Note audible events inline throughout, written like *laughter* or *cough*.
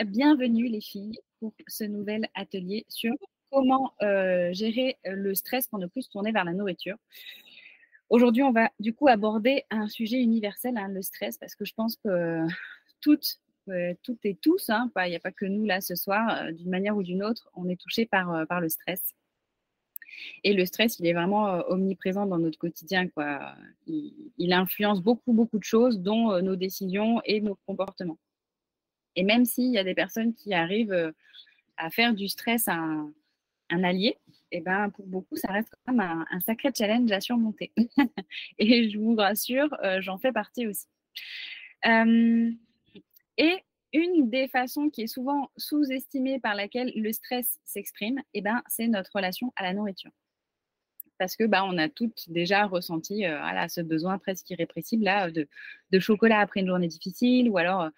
Bienvenue les filles pour ce nouvel atelier sur comment euh, gérer le stress pour ne plus se tourner vers la nourriture. Aujourd'hui, on va du coup aborder un sujet universel, hein, le stress, parce que je pense que toutes, euh, toutes et tous, hein, il n'y a pas que nous là ce soir, euh, d'une manière ou d'une autre, on est touché par, par le stress. Et le stress, il est vraiment omniprésent dans notre quotidien. Quoi. il influence beaucoup, beaucoup de choses, dont nos décisions et nos comportements. Et même s'il y a des personnes qui arrivent euh, à faire du stress un, allié, et eh ben pour beaucoup, ça reste quand même un, sacré challenge à surmonter. *laughs* et je vous rassure, euh, j'en fais partie aussi. Euh, et une des façons qui est souvent sous-estimée par laquelle le stress s'exprime, eh ben, c'est notre relation à la nourriture parce que bah, on a toutes déjà ressenti euh, ce besoin presque irrépressible là, de, chocolat après une journée difficile ou alors euh,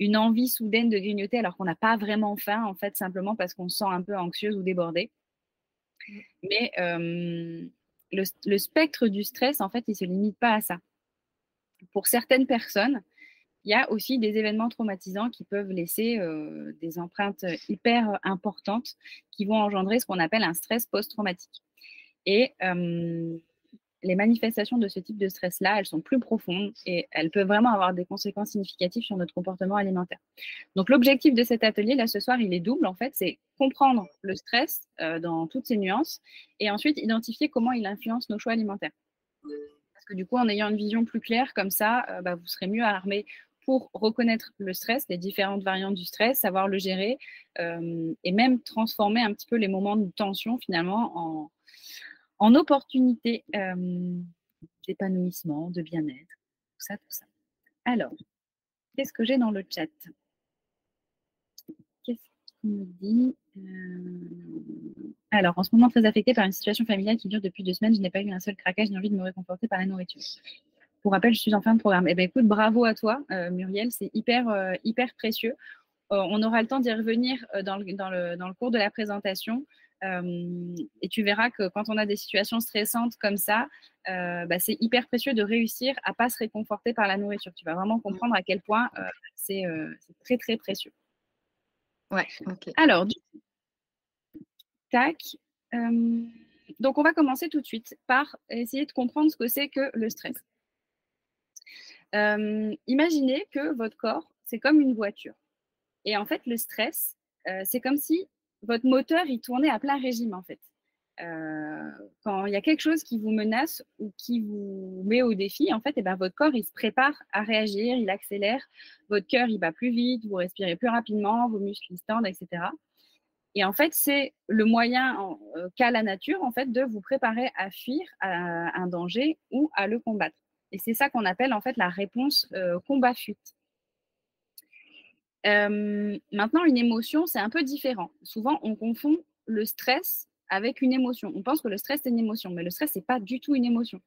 une envie soudaine de grignoter alors qu'on n'a pas vraiment faim, en fait, simplement parce qu'on se sent un peu anxieuse ou débordée. Mmh. Mais euh, le, spectre du stress, en fait, il ne se limite pas à ça. Pour certaines personnes, il y a aussi des événements traumatisants qui peuvent laisser des empreintes hyper importantes qui vont engendrer ce qu'on appelle un stress post-traumatique. Et les manifestations de ce type de stress-là, elles sont plus profondes et elles peuvent vraiment avoir des conséquences significatives sur notre comportement alimentaire. Donc l'objectif de cet atelier, là, ce soir, il est double, en fait, c'est comprendre le stress dans toutes ses nuances et ensuite identifier comment il influence nos choix alimentaires. Parce que du coup, en ayant une vision plus claire comme ça, bah, vous serez mieux armé pour reconnaître le stress, les différentes variantes du stress, savoir le gérer et même transformer un petit peu les moments de tension finalement en, en opportunité euh, d'épanouissement, de bien-être, tout ça, tout ça. Alors, qu'est-ce que j'ai dans le chat? Qu'est-ce qu'il me dit euh, Alors, en ce moment, très affectée par une situation familiale qui dure depuis deux semaines, je n'ai pas eu un seul craquage ni envie de me réconforter par la nourriture. Pour rappel, je suis en fin de programme. Eh bien, écoute, bravo à toi, euh, Muriel, c'est hyper, hyper précieux. on aura le temps d'y revenir dans le cours de la présentation. Euh, et tu verras que quand on a des situations stressantes comme ça, euh, bah, c'est hyper précieux de réussir à pas se réconforter par la nourriture. Tu vas vraiment comprendre à quel point euh, c'est très très précieux. Ouais, ok. Alors, du coup, tac. donc, on va commencer tout de suite par essayer de comprendre ce que c'est que le stress. imaginez que votre corps, c'est comme une voiture. Et en fait, le stress, c'est comme si votre moteur, il tournait à plein régime, en fait. Euh, quand il y a quelque chose qui vous menace ou qui vous met au défi, en fait, et eh ben, votre corps, il se prépare à réagir, il accélère, votre cœur, il bat plus vite, vous respirez plus rapidement, vos muscles, ils tendent, etc. Et en fait, c'est le moyen euh, qu'a la nature, en fait, de vous préparer à fuir un danger ou à le combattre. Et c'est ça qu'on appelle, en fait, la réponse euh, combat-fuite. Euh, maintenant, une émotion, c'est un peu différent. Souvent, on confond le stress avec une émotion. On pense que le stress, c'est une émotion, mais le stress, n'est pas du tout une émotion.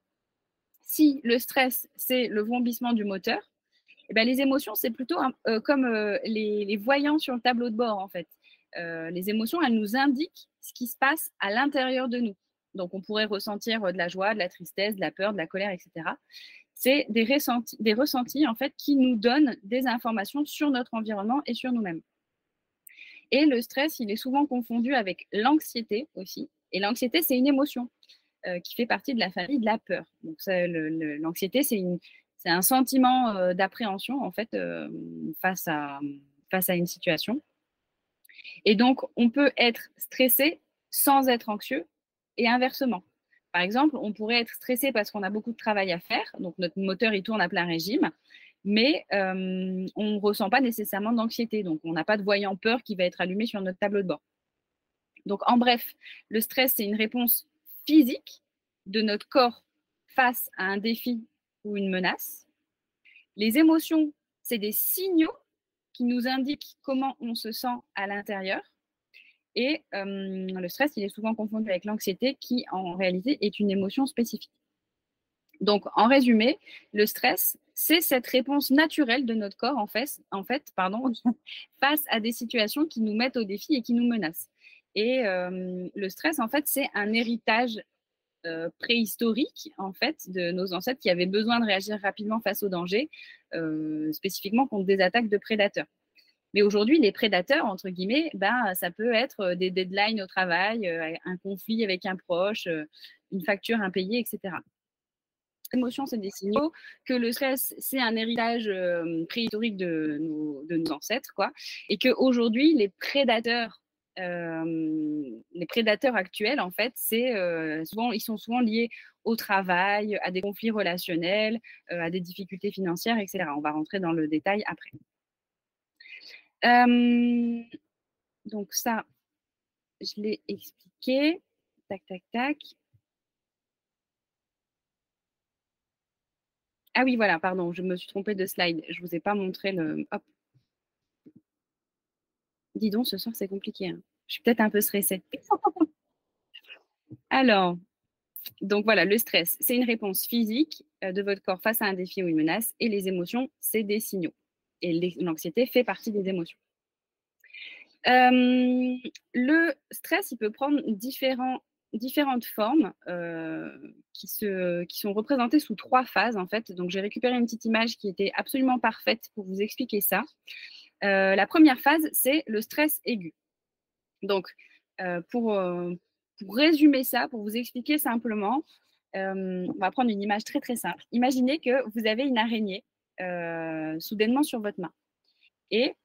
Si le stress, c'est le vrombissement du moteur, eh ben, les émotions, c'est plutôt euh, comme euh, les, voyants sur le tableau de bord, en fait. les émotions, elles nous indiquent ce qui se passe à l'intérieur de nous. Donc, on pourrait ressentir de la joie, de la tristesse, de la peur, de la colère, etc c'est des ressentis, en fait qui nous donnent des informations sur notre environnement et sur nous-mêmes. Et le stress, il est souvent confondu avec l'anxiété aussi. Et l'anxiété, c'est une émotion euh, qui fait partie de la famille de la peur. Donc l'anxiété, c'est un sentiment euh, d'appréhension en fait euh, face à une situation. Et donc, on peut être stressé sans être anxieux et inversement. Par exemple, on pourrait être stressé parce qu'on a beaucoup de travail à faire, donc notre moteur il tourne à plein régime, mais euh, on ne ressent pas nécessairement d'anxiété, donc on n'a pas de voyant peur qui va être allumé sur notre tableau de bord. Donc en bref, le stress c'est une réponse physique de notre corps face à un défi ou une menace. Les émotions, c'est des signaux qui nous indiquent comment on se sent à l'intérieur. Et euh, le stress, il est souvent confondu avec l'anxiété, qui en réalité est une émotion spécifique. Donc, en résumé, le stress, c'est cette réponse naturelle de notre corps, en fait, pardon, *laughs* face à des situations qui nous mettent au défi et qui nous menacent. Et euh, le stress, en fait, c'est un héritage euh, préhistorique, de nos ancêtres qui avaient besoin de réagir rapidement face au danger, spécifiquement contre des attaques de prédateurs. Mais aujourd'hui, les prédateurs, entre guillemets, ben, ça peut être des deadlines au travail, un conflit avec un proche, une facture impayée, etc émotions, c'est des signaux, que le stress, c'est un héritage euh, préhistorique de nos, ancêtres, quoi, et qu'aujourd'hui, les prédateurs euh, les prédateurs actuels, en fait, c'est euh, souvent, ils sont souvent liés au travail, à des conflits relationnels, à des difficultés financières, etc. On va rentrer dans le détail après. Donc ça, je l'ai expliqué. Tac, tac, tac. Ah oui, voilà, pardon, je me suis trompée de slide. Je ne vous ai pas montré le. Hop. Dis donc, ce soir, c'est compliqué. Hein. Je suis peut-être un peu stressée. *laughs* Alors, donc voilà, le stress, c'est une réponse physique euh, de votre corps face à un défi ou une menace. Et les émotions, c'est des signaux. Et l'anxiété fait partie des émotions. Le stress, il peut prendre différentes formes qui, se, qui sont représentées sous trois phases en fait. Donc j'ai récupéré une petite image qui était absolument parfaite pour vous expliquer ça. La première phase, c'est le stress aigu. Donc pour, pour résumer ça, pour vous expliquer simplement, on va prendre une image très très simple. Imaginez que vous avez une araignée soudainement sur votre main. Et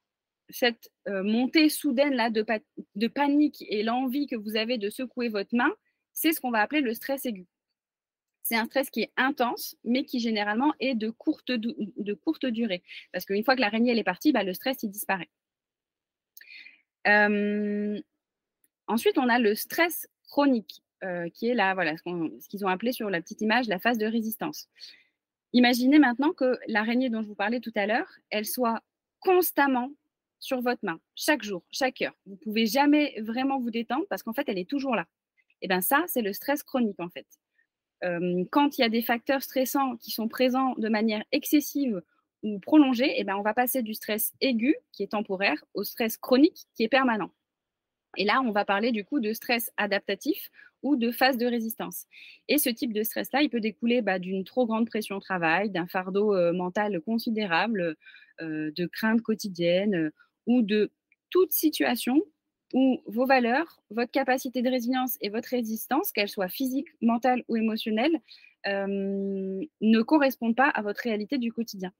cette euh, montée soudaine là de, panique et l'envie que vous avez de secouer votre main, c'est ce qu'on va appeler le stress aigu. C'est un stress qui est intense, mais qui généralement est de courte, de courte durée. Parce qu'une fois que l'araignée est partie, bah, le stress il disparaît. Euh, ensuite, on a le stress chronique, euh, qui est là, voilà, ce qu'ils ont appelé sur la petite image la phase de résistance. Imaginez maintenant que l'araignée dont je vous parlais tout à l'heure, elle soit constamment sur votre main, chaque jour, chaque heure. Vous ne pouvez jamais vraiment vous détendre parce qu'en fait, elle est toujours là. Et bien ça, c'est le stress chronique en fait. Quand il y a des facteurs stressants qui sont présents de manière excessive ou prolongée, et ben on va passer du stress aigu, qui est temporaire, au stress chronique, qui est permanent. Et là, on va parler du coup de stress adaptatif ou de phase de résistance. Et ce type de stress-là, il peut découler bah, d'une trop grande pression au travail, d'un fardeau euh, mental considérable, euh, de craintes quotidiennes ou de toute situation où vos valeurs, votre capacité de résilience et votre résistance, qu'elles soient physiques, mentales ou émotionnelles, euh, ne correspondent pas à votre réalité du quotidien.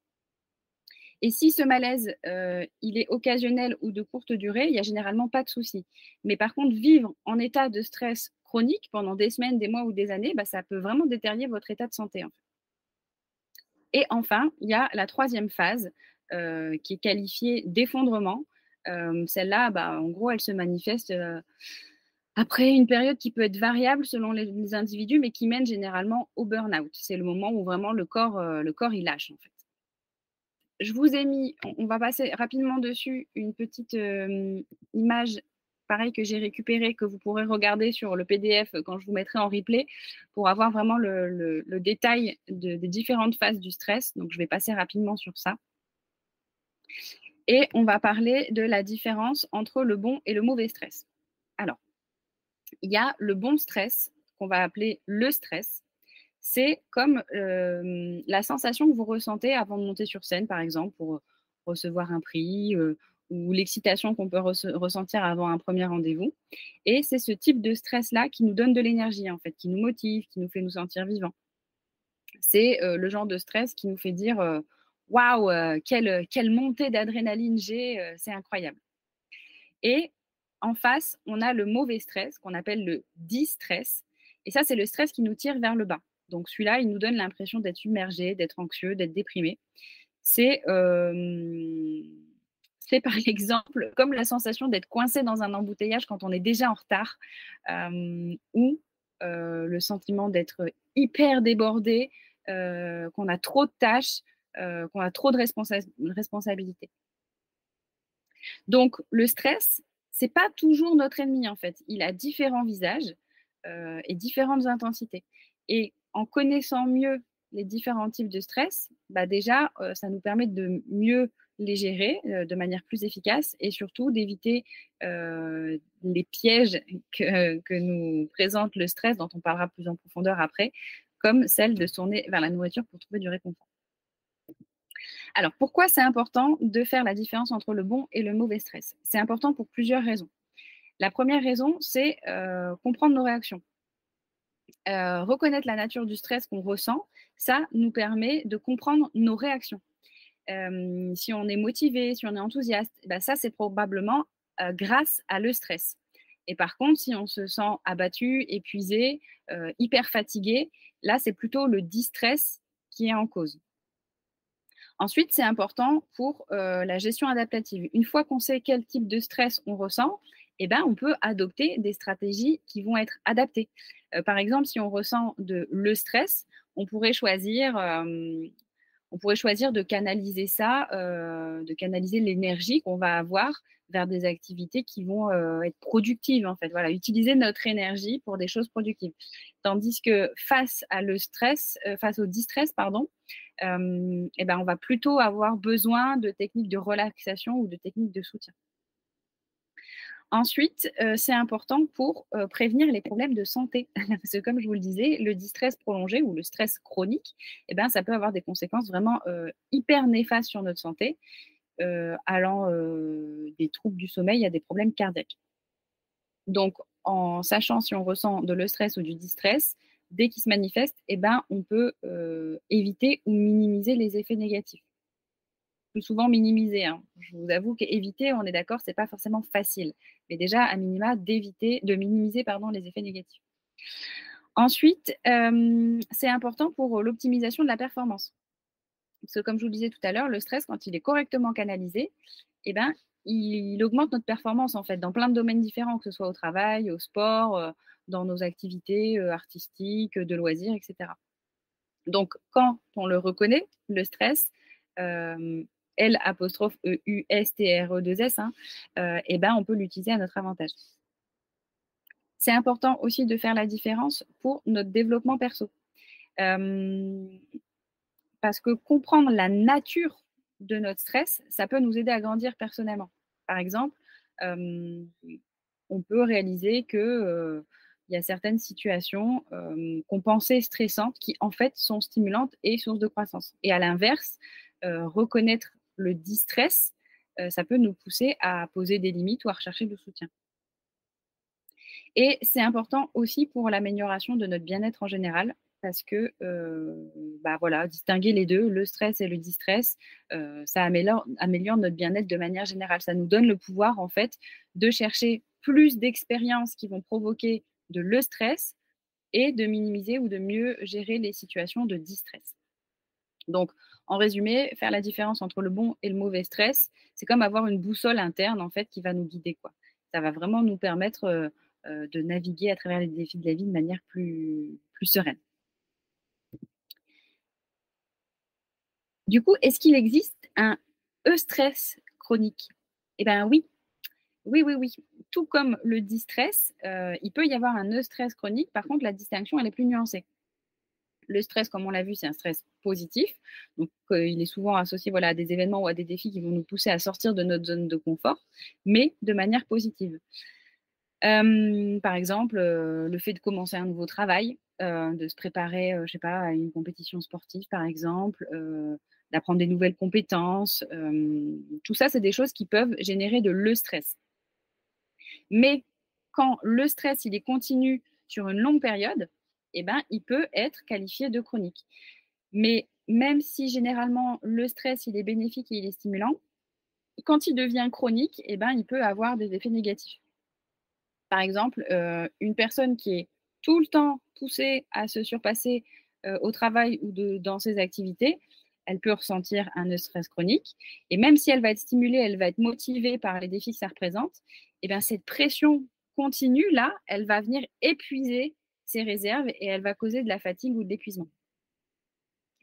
Et si ce malaise, euh, il est occasionnel ou de courte durée, il n'y a généralement pas de souci. Mais par contre, vivre en état de stress chronique pendant des semaines, des mois ou des années, bah, ça peut vraiment détériorer votre état de santé. Et enfin, il y a la troisième phase, euh, qui est qualifiée d'effondrement. Euh, celle-là, bah, en gros, elle se manifeste après une période qui peut être variable selon les, individus, mais qui mène généralement au burn-out. C'est le moment où vraiment le corps, le corps, il lâche en fait. Je vous ai mis, on va passer rapidement dessus, une petite image pareil que j'ai récupérée, que vous pourrez regarder sur le PDF quand je vous mettrai en replay pour avoir vraiment le, détail des différentes phases du stress. Donc, je vais passer rapidement sur ça. Et on va parler de la différence entre le bon et le mauvais stress. Alors, il y a le bon stress, qu'on va appeler le stress. C'est comme euh, la sensation que vous ressentez avant de monter sur scène, par exemple, pour recevoir un prix euh, ou l'excitation qu'on peut ressentir avant un premier rendez-vous. Et c'est ce type de stress-là qui nous donne de l'énergie, en fait, qui nous motive, qui nous fait nous sentir vivants. C'est euh, le genre de stress qui nous fait dire waouh, euh, quelle, montée d'adrénaline j'ai, euh, c'est incroyable. Et en face, on a le mauvais stress qu'on appelle le distress. Et ça, c'est le stress qui nous tire vers le bas. Donc celui-là, il nous donne l'impression d'être submergé, d'être anxieux, d'être déprimé. C'est par *laughs* exemple comme la sensation d'être coincé dans un embouteillage quand on est déjà en retard, ou le sentiment d'être hyper débordé, qu'on a trop de tâches, qu'on a trop de responsabilités. Donc, le stress, c'est pas toujours notre ennemi en fait. Il a différents visages et différentes intensités. Et en connaissant mieux les différents types de stress, bah déjà, euh, ça nous permet de mieux les gérer de manière plus efficace et surtout d'éviter les pièges que, nous présente le stress, dont on parlera plus en profondeur après, comme celle de se tourner vers la nourriture pour trouver du réconfort. Alors, pourquoi c'est important de faire la différence entre le bon et le mauvais stress? C'est important pour plusieurs raisons. La première raison, c'est euh, comprendre nos réactions. Euh, reconnaître la nature du stress qu'on ressent, ça nous permet de comprendre nos réactions. Euh, si on est motivé, si on est enthousiaste, ben ça, c'est probablement grâce à le stress. Et par contre, si on se sent abattu, épuisé, hyper fatigué, là, c'est plutôt le distress qui est en cause. Ensuite, c'est important pour euh, la gestion adaptative. Une fois qu'on sait quel type de stress on ressent, eh ben, on peut adopter des stratégies qui vont être adaptées. Euh, par exemple, si on ressent le stress, on pourrait choisir, euh, on pourrait choisir de canaliser ça, de canaliser l'énergie qu'on va avoir vers des activités qui vont être productives en fait. Voilà, utiliser notre énergie pour des choses productives. Tandis que face à stress, face au distress, pardon, euh, eh ben, on va plutôt avoir besoin de techniques de relaxation ou de techniques de soutien. Ensuite, euh, c'est important pour euh, prévenir les problèmes de santé. *laughs* Parce que comme je vous le disais, le distress prolongé ou le stress chronique, eh ben, ça peut avoir des conséquences vraiment hyper néfastes sur notre santé, allant des troubles du sommeil à des problèmes cardiaques. Donc, en sachant si on ressent de le stress ou du distress, dès qu'il se manifeste, eh ben, on peut euh, éviter ou minimiser les effets négatifs. Souvent minimiser. Hein. Je vous avoue qu'éviter, on est d'accord, c'est pas forcément facile. Mais déjà, à minima, d'éviter, de minimiser pardon, les effets négatifs. Ensuite, euh, c'est important pour l'optimisation de la performance. Parce que comme je vous le disais tout à l'heure, le stress, quand il est correctement canalisé, eh ben, il, augmente notre performance en fait dans plein de domaines différents, que ce soit au travail, au sport, euh, dans nos activités euh, artistiques, de loisirs, etc. Donc, quand on le reconnaît, le stress, L apostrophe E U S T R E 2 S, hein, euh, eh ben, on peut l'utiliser à notre avantage. C'est important aussi de faire la différence pour notre développement perso. parce que comprendre la nature de notre stress, ça peut nous aider à grandir personnellement. Par exemple, on peut réaliser que il y a certaines situations euh, qu'on pensait stressantes qui en fait sont stimulantes et sources de croissance. Et à l'inverse, euh, reconnaître le distress, euh, ça peut nous pousser à poser des limites ou à rechercher du soutien. Et c'est important aussi pour l'amélioration de notre bien-être en général, parce que bah voilà, distinguer les deux, le stress et le distress, ça améliore, améliore notre bien-être de manière générale. Ça nous donne le pouvoir en fait de chercher plus d'expériences qui vont provoquer de le stress et de minimiser ou de mieux gérer les situations de distress. Donc, en résumé, faire la différence entre le bon et le mauvais stress, c'est comme avoir une boussole interne en fait qui va nous guider. Ça va vraiment nous permettre euh, euh, de naviguer à travers les défis de la vie de manière plus, sereine. Du coup, est-ce qu'il existe un e-stress chronique? Eh bien oui, oui, oui, oui. Tout comme le distress, euh, il peut y avoir un eustress chronique. Par contre, la distinction, elle est plus nuancée. Le stress, comme on l'a vu, c'est un stress positif. Donc, euh, il est souvent associé voilà, à des événements ou à des défis qui vont nous pousser à sortir de notre zone de confort, mais de manière positive. Euh, par exemple, le fait de commencer un nouveau travail, de se préparer, je sais pas, à une compétition sportive, par exemple, d'apprendre des nouvelles compétences. tout ça, c'est des choses qui peuvent générer de le stress. Mais quand le stress, il est continu sur une longue période, eh ben, il peut être qualifié de chronique. Mais même si généralement le stress, il est bénéfique et il est stimulant, quand il devient chronique, eh ben, il peut avoir des effets négatifs. Par exemple, euh, une personne qui est tout le temps poussée à se surpasser euh, au travail ou dans ses activités, elle peut ressentir un stress chronique. Et même si elle va être stimulée, elle va être motivée par les défis que ça représente, eh bien cette pression continue, là, elle va venir épuiser ses réserves et elle va causer de la fatigue ou de l'épuisement.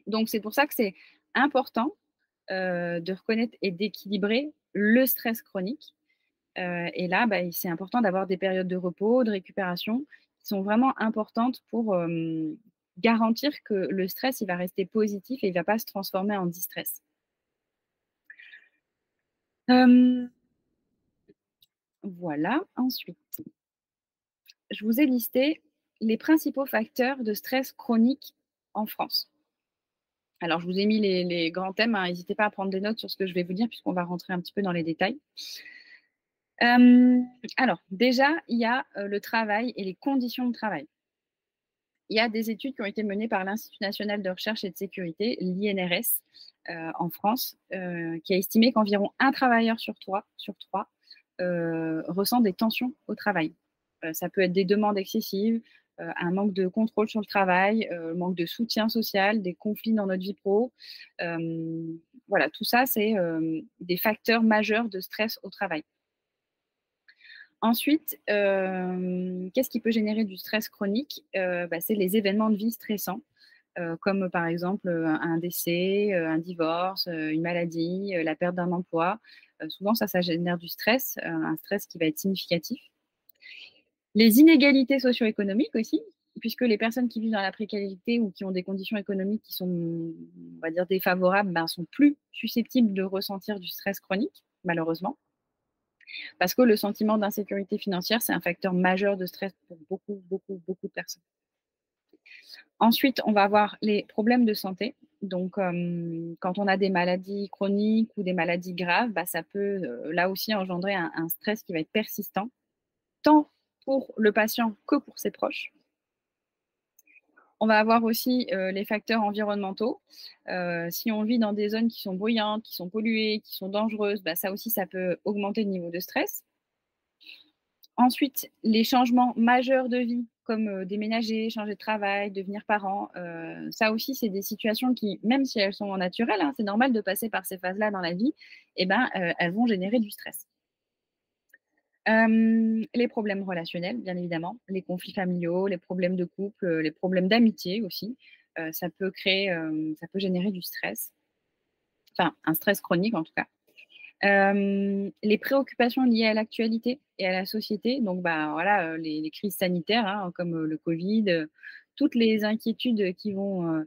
Donc c'est pour ça que c'est important euh, de reconnaître et d'équilibrer le stress chronique. Euh, et là, bah, c'est important d'avoir des périodes de repos, de récupération qui sont vraiment importantes pour garantir que le stress, il va rester positif et il ne va pas se transformer en distress. Voilà, ensuite, je vous ai listé les principaux facteurs de stress chronique en France. Alors, je vous ai mis les, grands thèmes. Hein. N'hésitez pas à prendre des notes sur ce que je vais vous dire, puisqu'on va rentrer un petit peu dans les détails. Euh, alors, déjà, il y a euh, le travail et les conditions de travail. Il y a des études qui ont été menées par l'Institut national de recherche et de sécurité, l'INRS, euh, en France, qui a estimé qu'environ un travailleur sur trois, sur trois ressent des tensions au travail. ça peut être des demandes excessives, un manque de contrôle sur le travail, un manque de soutien social, des conflits dans notre vie pro. voilà, tout ça, c'est des facteurs majeurs de stress au travail. Ensuite, euh, qu'est-ce qui peut générer du stress chronique? Euh, bah, C'est les événements de vie stressants, euh, comme par exemple un décès, un divorce, une maladie, la perte d'un emploi. souvent, ça, ça génère du stress, un stress qui va être significatif. Les inégalités socio-économiques aussi, puisque les personnes qui vivent dans la précarité ou qui ont des conditions économiques qui sont, on va dire, défavorables, ben, sont plus susceptibles de ressentir du stress chronique, malheureusement. Parce que le sentiment d'insécurité financière, c'est un facteur majeur de stress pour beaucoup, beaucoup, beaucoup de personnes. Ensuite, on va avoir les problèmes de santé. Donc, euh, quand on a des maladies chroniques ou des maladies graves, bah, ça peut euh, là aussi engendrer un, stress qui va être persistant, tant pour le patient que pour ses proches. On va avoir aussi euh, les facteurs environnementaux. Euh, si on vit dans des zones qui sont bruyantes, qui sont polluées, qui sont dangereuses, bah, ça aussi, ça peut augmenter le niveau de stress. Ensuite, les changements majeurs de vie, comme euh, déménager, changer de travail, devenir parent, ça aussi, c'est des situations qui, même si elles sont naturelles, hein, c'est normal de passer par ces phases-là dans la vie, eh ben, elles vont générer du stress. Les problèmes relationnels, bien évidemment, les conflits familiaux, les problèmes de couple, les problèmes d'amitié aussi. Ça peut créer, ça peut générer du stress. Enfin, un stress chronique en tout cas. les préoccupations liées à l'actualité et à la société, donc bah, voilà, les, crises sanitaires hein, comme le Covid, toutes les inquiétudes qui vont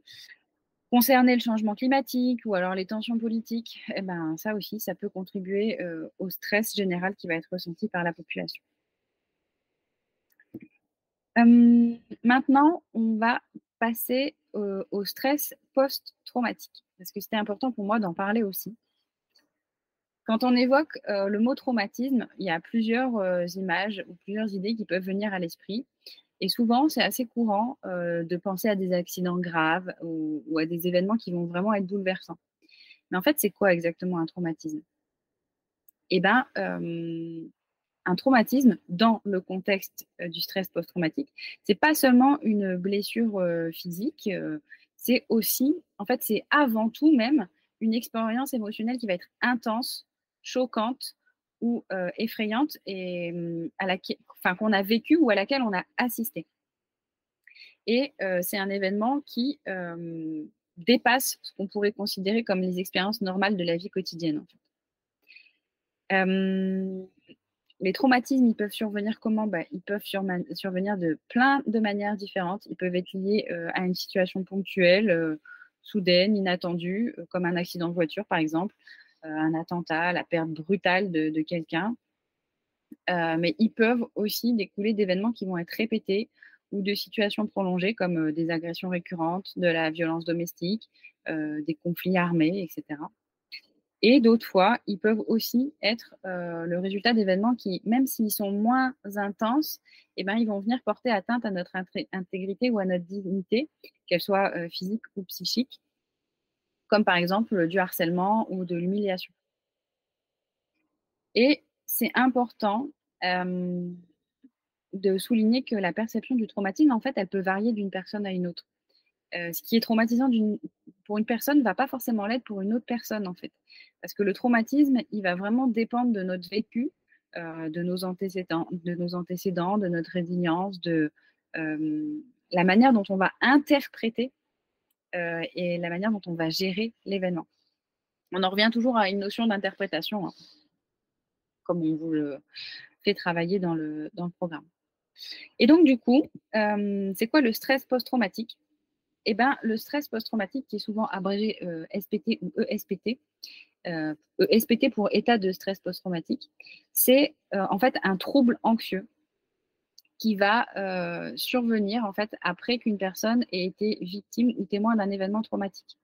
Concerner le changement climatique ou alors les tensions politiques, eh ben, ça aussi, ça peut contribuer euh, au stress général qui va être ressenti par la population. Maintenant, on va passer au stress post-traumatique, parce que c'était important pour moi d'en parler aussi. Quand on évoque euh, le mot traumatisme, il y a plusieurs euh, images ou plusieurs idées qui peuvent venir à l'esprit. Et souvent, c'est assez courant euh, de penser à des accidents graves ou, à des événements qui vont vraiment être bouleversants. Mais en fait, c'est quoi exactement un traumatisme? Eh bien, euh, un traumatisme dans le contexte euh, du stress post-traumatique, c'est pas seulement une blessure physique, c'est aussi, en fait, c'est avant tout même une expérience émotionnelle qui va être intense, choquante, ou effrayante et à laquelle, enfin, qu'on a vécu ou à laquelle on a assisté. Et euh, c'est un événement qui euh, dépasse ce qu'on pourrait considérer comme les expériences normales de la vie quotidienne. Hum, les traumatismes, ils peuvent survenir comment? Bah, Ils peuvent survenir de plein de manières différentes. Ils peuvent être liés à une situation ponctuelle, soudaine, inattendue, comme un accident de voiture, par exemple, euh, un attentat, la perte brutale de, quelqu'un. Euh, mais ils peuvent aussi découler d'événements qui vont être répétés ou de situations prolongées comme euh, des agressions récurrentes, de la violence domestique, des conflits armés, etc. Et d'autres fois, ils peuvent aussi être le résultat d'événements qui, même s'ils sont moins intenses, eh ben, ils vont venir porter atteinte à notre intégrité ou à notre dignité, qu'elle soit physique ou psychique comme par exemple du harcèlement ou de l'humiliation. Et c'est important euh, de souligner que la perception du traumatisme, en fait, elle peut varier d'une personne à une autre. Euh, ce qui est traumatisant pour une personne ne va pas forcément l'être pour une autre personne, en fait. Parce que le traumatisme, il va vraiment dépendre de notre vécu, euh, de, nos antécédents, de nos antécédents, de notre résilience, de la manière dont on va interpréter et la manière dont on va gérer l'événement. On en revient toujours à une notion d'interprétation, hein, comme on vous le fait travailler dans le, programme. Et donc, du coup, euh, c'est quoi le stress post-traumatique? Eh bien, le stress post-traumatique, qui est souvent abrégé euh, SPT ou ESPT, ESPT pour état de stress post-traumatique, c'est en fait un trouble anxieux qui va euh, survenir en fait après qu'une personne ait été victime ou témoin d'un événement traumatique.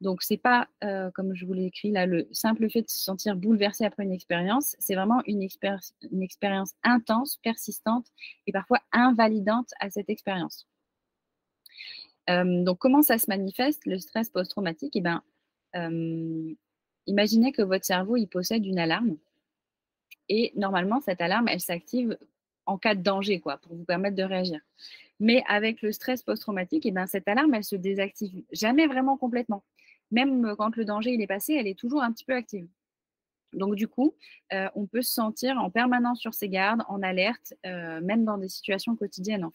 Donc, c'est pas, euh, comme je vous l'ai écrit là, le simple fait de se sentir bouleversé après une expérience, c'est vraiment une, expérience intense, persistante et parfois invalidante à cette expérience. Euh, donc, comment ça se manifeste, le stress post-traumatique? Eh bien, euh, imaginez que votre cerveau, il possède une alarme. Et normalement, cette alarme, elle s'active en cas de danger, quoi, pour vous permettre de réagir. Mais avec le stress post-traumatique, eh ben, cette alarme, elle se désactive jamais vraiment complètement. Même quand le danger il est passé, elle est toujours un petit peu active. Donc du coup, euh, on peut se sentir en permanence sur ses gardes, en alerte, même dans des situations quotidiennes.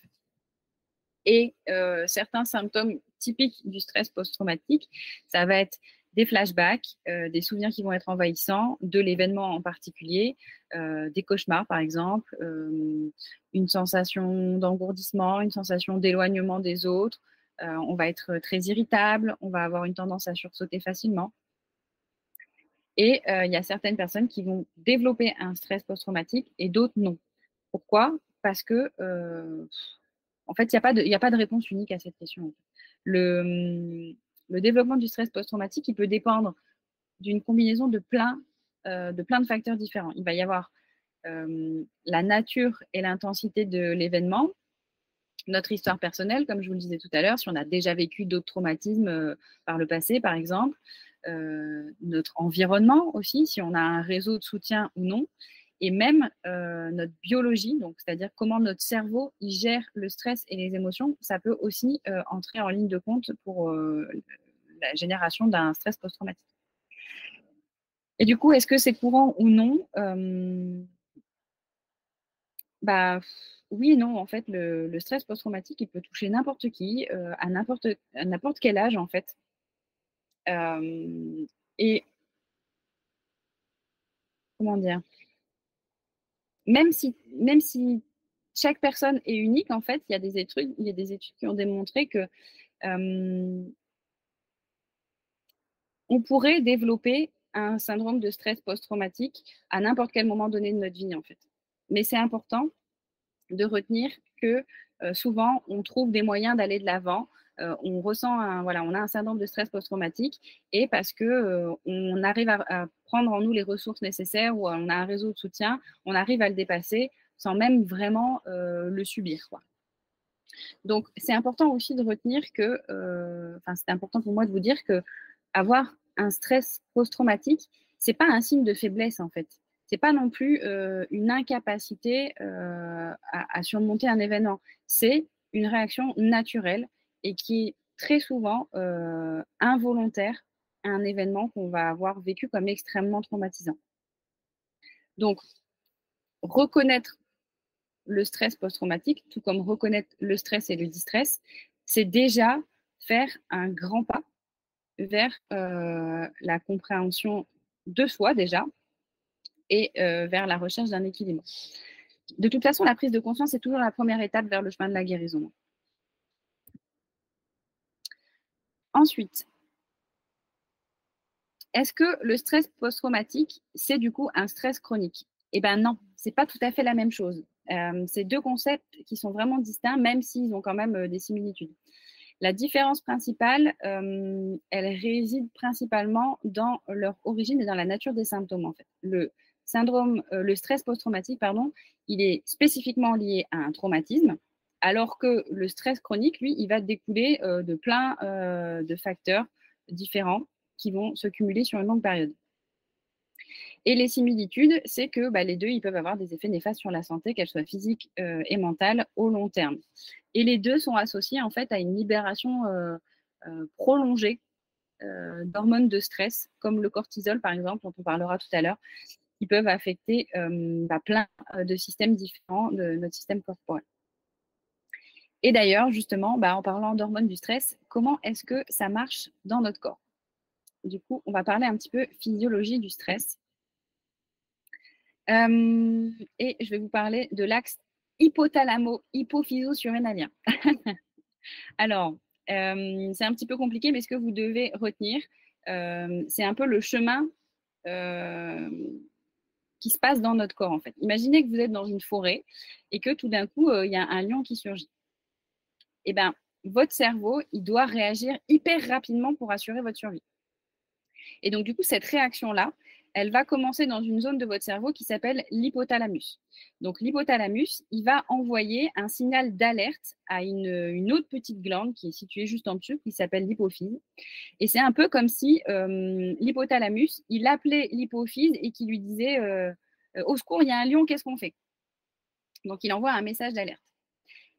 Et euh, certains symptômes typiques du stress post-traumatique, ça va être des flashbacks, euh, des souvenirs qui vont être envahissants, de l'événement en particulier, euh, des cauchemars par exemple, une sensation d'engourdissement, une sensation d'éloignement des autres. On va être très irritable, on va avoir une tendance à sursauter facilement. Et il y a certaines personnes qui vont développer un stress post-traumatique et d'autres non. Pourquoi? Parce que en fait, il n'y a, pas de, a pas de réponse unique à cette question. Le, développement du stress post-traumatique, il peut dépendre d'une combinaison de plein, euh, de plein de facteurs différents. Il va y avoir euh, la nature et l'intensité de l'événement, notre histoire personnelle, comme je vous le disais tout à l'heure, si on a déjà vécu d'autres traumatismes euh, par le passé, par exemple, notre environnement aussi, si on a un réseau de soutien ou non, et même euh, notre biologie, donc c'est-à-dire comment notre cerveau gère le stress et les émotions, ça peut aussi euh, entrer en ligne de compte pour euh, la génération d'un stress post-traumatique. Et du coup, est-ce que c'est courant ou non Bah oui non. En fait, le, stress post-traumatique, il peut toucher n'importe qui, à n'importe quel âge en fait. et comment dire? Même si, même si chaque personne est unique, en fait, il y a des études, il y a des études qui ont démontré que euh, on pourrait développer un syndrome de stress post-traumatique à n'importe quel moment donné de notre vie, en fait. Mais c'est important de retenir que euh, souvent, on trouve des moyens d'aller de l'avant. Euh, on ressent un, voilà, on a un syndrome de stress post-traumatique et parce que on arrive à, prendre en nous les ressources nécessaires ou on a un réseau de soutien, on arrive à le dépasser sans même vraiment euh, le subir. Donc, c'est important aussi de retenir que, euh, enfin, c'est important pour moi de vous dire que avoir un stress post-traumatique, c'est pas un signe de faiblesse en fait. C'est pas non plus euh, une incapacité à, à, surmonter un événement. C'est une réaction naturelle et qui est très souvent involontaire un événement qu'on va avoir vécu comme extrêmement traumatisant. Donc, reconnaître le stress post-traumatique, tout comme reconnaître le stress et le distress, c'est déjà faire un grand pas vers euh, la compréhension de soi déjà et euh, vers la recherche d'un équilibre. De toute façon, la prise de conscience est toujours la première étape vers le chemin de la guérison. Ensuite, est-ce que le stress post-traumatique, c'est du coup un stress chronique? Eh bien non, c'est pas tout à fait la même chose. Euh, c'est deux concepts qui sont vraiment distincts, même s'ils ont quand même euh, des similitudes. La différence principale, elle réside principalement dans leur origine et dans la nature des symptômes. En fait, syndrome, le stress post-traumatique, pardon, il est spécifiquement lié à un traumatisme, alors que le stress chronique, lui, il va découler de plein de facteurs différents qui vont se cumuler sur une longue période. Et les similitudes, c'est que bah, les deux, ils peuvent avoir des effets néfastes sur la santé, qu'elle soit physique euh, et mentale, au long terme. Et les deux sont associés en fait à une libération euh, euh, prolongée d'hormones de stress, comme le cortisol par exemple, dont on parlera tout à l'heure, qui peuvent affecter bah, plein de systèmes différents de notre système corporel. Et d'ailleurs, justement, bah, en parlant d'hormones du stress, comment est-ce que ça marche dans notre corps? Du coup, on va parler un petit peu physiologie du stress. Euh, et je vais vous parler de l'axe hypothalamo-hypophyso-surrénalien. *laughs* Alors, euh, c'est un petit peu compliqué, mais ce que vous devez retenir, euh, c'est un peu le chemin se passe dans notre corps, en fait. Imaginez que vous êtes dans une forêt et que tout d'un coup, il y a un lion qui surgit. Eh bien, votre cerveau, il doit réagir hyper rapidement pour assurer votre survie. Et donc, du coup, cette réaction-là, elle va commencer dans une zone de votre cerveau qui s'appelle l'hypothalamus. Donc, l'hypothalamus, il va envoyer un signal d'alerte à une, autre petite glande qui est située juste en dessous, qui s'appelle l'hypophyse. Et c'est un peu comme si euh, l'hypothalamus, il appelait l'hypophyse et qui lui disait euh, euh, Au secours, il y a un lion, qu'est-ce qu'on fait? Donc, il envoie un message d'alerte.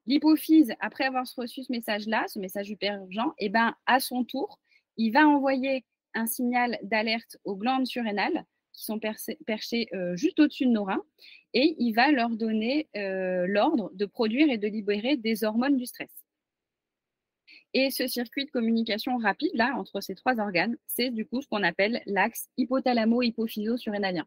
L'hypophyse, après avoir reçu ce message-là, ce message hyper urgent, eh ben, à son tour, il va envoyer un signal d'alerte aux glandes surrénales qui sont perchées euh, juste au-dessus de nos reins et il va leur donner euh, l'ordre de produire et de libérer des hormones du stress. Et ce circuit de communication rapide là entre ces trois organes, c'est du coup ce qu'on appelle l'axe hypothalamo-hypophyso-surrénalien.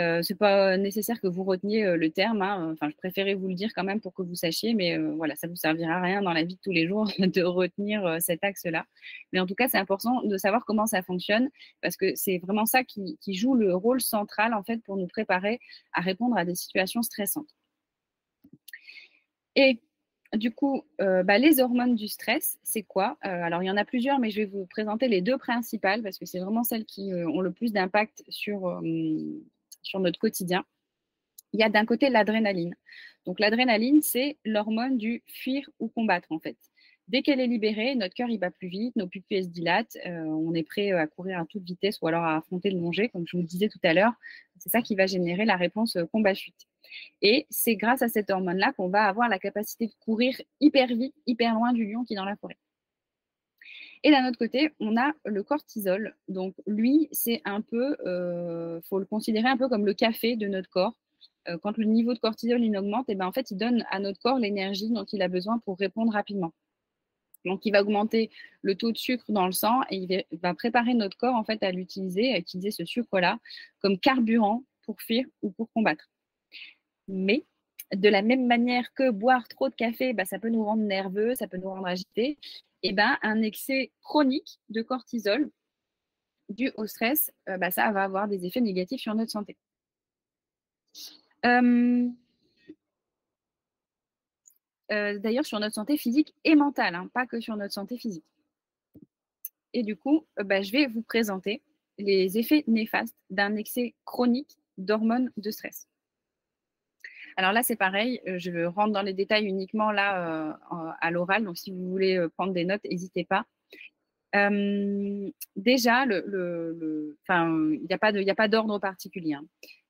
Euh, c'est pas nécessaire que vous reteniez euh, le terme. Hein. Enfin, je préférais vous le dire quand même pour que vous sachiez, mais euh, voilà, ça vous servira à rien dans la vie de tous les jours *laughs* de retenir euh, cet axe-là. Mais en tout cas, c'est important de savoir comment ça fonctionne parce que c'est vraiment ça qui, joue le rôle central en fait pour nous préparer à répondre à des situations stressantes. Et du coup, euh, bah, les hormones du stress, c'est quoi? Alors, il y en a plusieurs, mais je vais vous présenter les deux principales parce que c'est vraiment celles qui ont le plus d'impact sur, sur notre quotidien. Il y a d'un côté l'adrénaline. Donc l'adrénaline, c'est l'hormone du fuir ou combattre en fait. Dès qu'elle est libérée, notre cœur il bat plus vite, nos pupilles se dilatent, euh, on est prêt à courir à toute vitesse ou alors à affronter le danger, comme je vous le disais tout à l'heure. C'est ça qui va générer la réponse euh, combat-chute. Et c'est grâce à cette hormone-là qu'on va avoir la capacité de courir hyper vite, hyper loin du lion qui est dans la forêt. Et d'un autre côté, on a le cortisol. Donc lui, c'est un peu, euh, faut le considérer un peu comme le café de notre corps. Euh, quand le niveau de cortisol augmente, et eh ben en fait, il donne à notre corps l'énergie dont il a besoin pour répondre rapidement. Donc, il va augmenter le taux de sucre dans le sang et il va préparer notre corps en fait à l'utiliser, à utiliser ce sucre-là comme carburant pour fuir ou pour combattre. Mais de la même manière que boire trop de café, bah, ça peut nous rendre nerveux, ça peut nous rendre agités et ben, un excès chronique de cortisol dû au stress, euh, bah, ça va avoir des effets négatifs sur notre santé. Euh, euh, d'ailleurs sur notre santé physique et mentale, hein, pas que sur notre santé physique. Et du coup, bah, je vais vous présenter les effets néfastes d'un excès chronique d'hormones de stress. Alors là, c'est pareil, euh, je rentre dans les détails uniquement là euh, à l'oral, donc si vous voulez euh, prendre des notes, n'hésitez pas. déjà, il n'y a pas a pas d'ordre particulier, hein.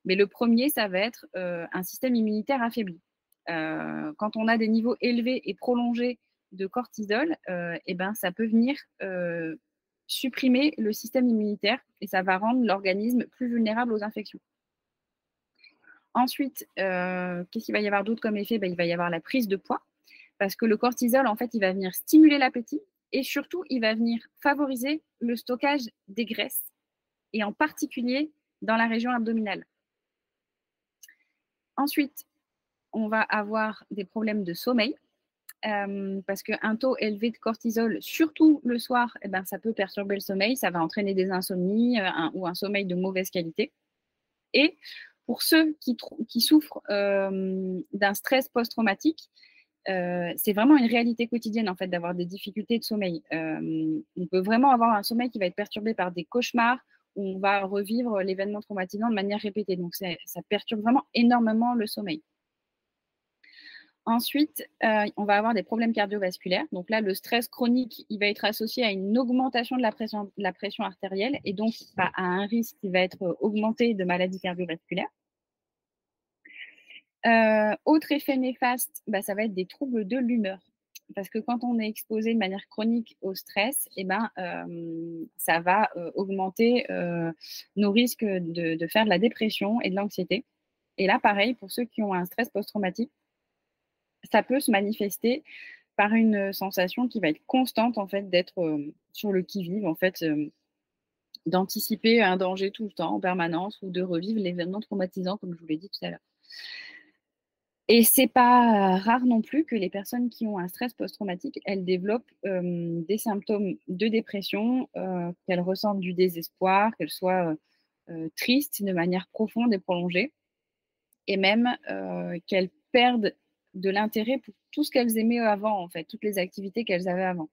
mais le premier, ça va être un système immunitaire affaibli. quand on a des niveaux élevés et prolongés de cortisol, eh ben, ça peut venir supprimer le système immunitaire et ça va rendre l'organisme plus vulnérable aux infections. Ensuite, euh, qu'est-ce qu'il va y avoir d'autre comme effet? Ben, Il va y avoir la prise de poids, parce que le cortisol, en fait, il va venir stimuler l'appétit et surtout, il va venir favoriser le stockage des graisses, et en particulier dans la région abdominale. Ensuite, on va avoir des problèmes de sommeil, euh, parce qu'un taux élevé de cortisol, surtout le soir, eh ben, ça peut perturber le sommeil, ça va entraîner des insomnies euh, ou un sommeil de mauvaise qualité. Et pour ceux qui, souffrent euh, d'un stress post-traumatique, euh, c'est vraiment une réalité quotidienne en fait d'avoir des difficultés de sommeil. Euh, on peut vraiment avoir un sommeil qui va être perturbé par des cauchemars où on va revivre l'événement traumatisant de manière répétée. Donc ça perturbe vraiment énormément le sommeil. Ensuite, on va avoir des problèmes cardiovasculaires. Donc là, le stress chronique, il va être associé à une augmentation de la pression, la pression artérielle et donc à un risque qui va être augmenté de maladies cardiovasculaires. Euh, autre effet néfaste, bah, ça va être des troubles de l'humeur. Parce que quand on est exposé de manière chronique au stress, eh ben, euh, ça va euh, augmenter nos risques de, de, faire de la dépression et de l'anxiété. Et là, pareil, pour ceux qui ont un stress post-traumatique, ça peut se manifester par une sensation qui va être constante, en fait, d'être sur le qui-vive, en fait, d'anticiper un danger tout le temps, en permanence, ou de revivre l'événement traumatisant, comme je vous l'ai dit tout à l'heure. Et c'est pas rare non plus que les personnes qui ont un stress post-traumatique, elles développent euh, des symptômes de dépression, euh, qu'elles ressentent du désespoir, qu'elles soient euh, tristes de manière profonde et prolongée, et même qu'elles perdent de l'intérêt pour tout ce qu'elles aimaient avant, en fait, toutes les activités qu'elles avaient avant.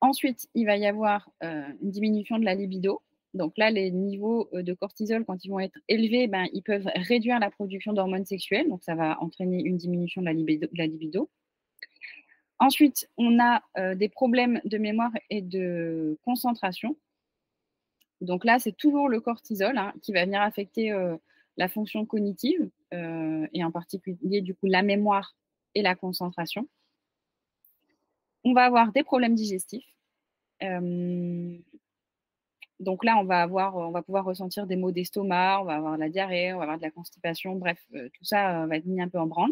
Ensuite, il va y avoir une diminution de la libido. Donc là, les niveaux de cortisol, quand ils vont être élevés, ben, ils peuvent réduire la production d'hormones sexuelles. Donc ça va entraîner une diminution de la libido. Ensuite, on a des problèmes de mémoire et de concentration. Donc là, c'est toujours le cortisol hein, qui va venir affecter la fonction cognitive et en particulier du coup la mémoire et la concentration. On va avoir des problèmes digestifs. Donc là, on va pouvoir ressentir des maux d'estomac, on va avoir de la diarrhée, on va avoir de la constipation, bref, tout ça va être mis un peu en branle.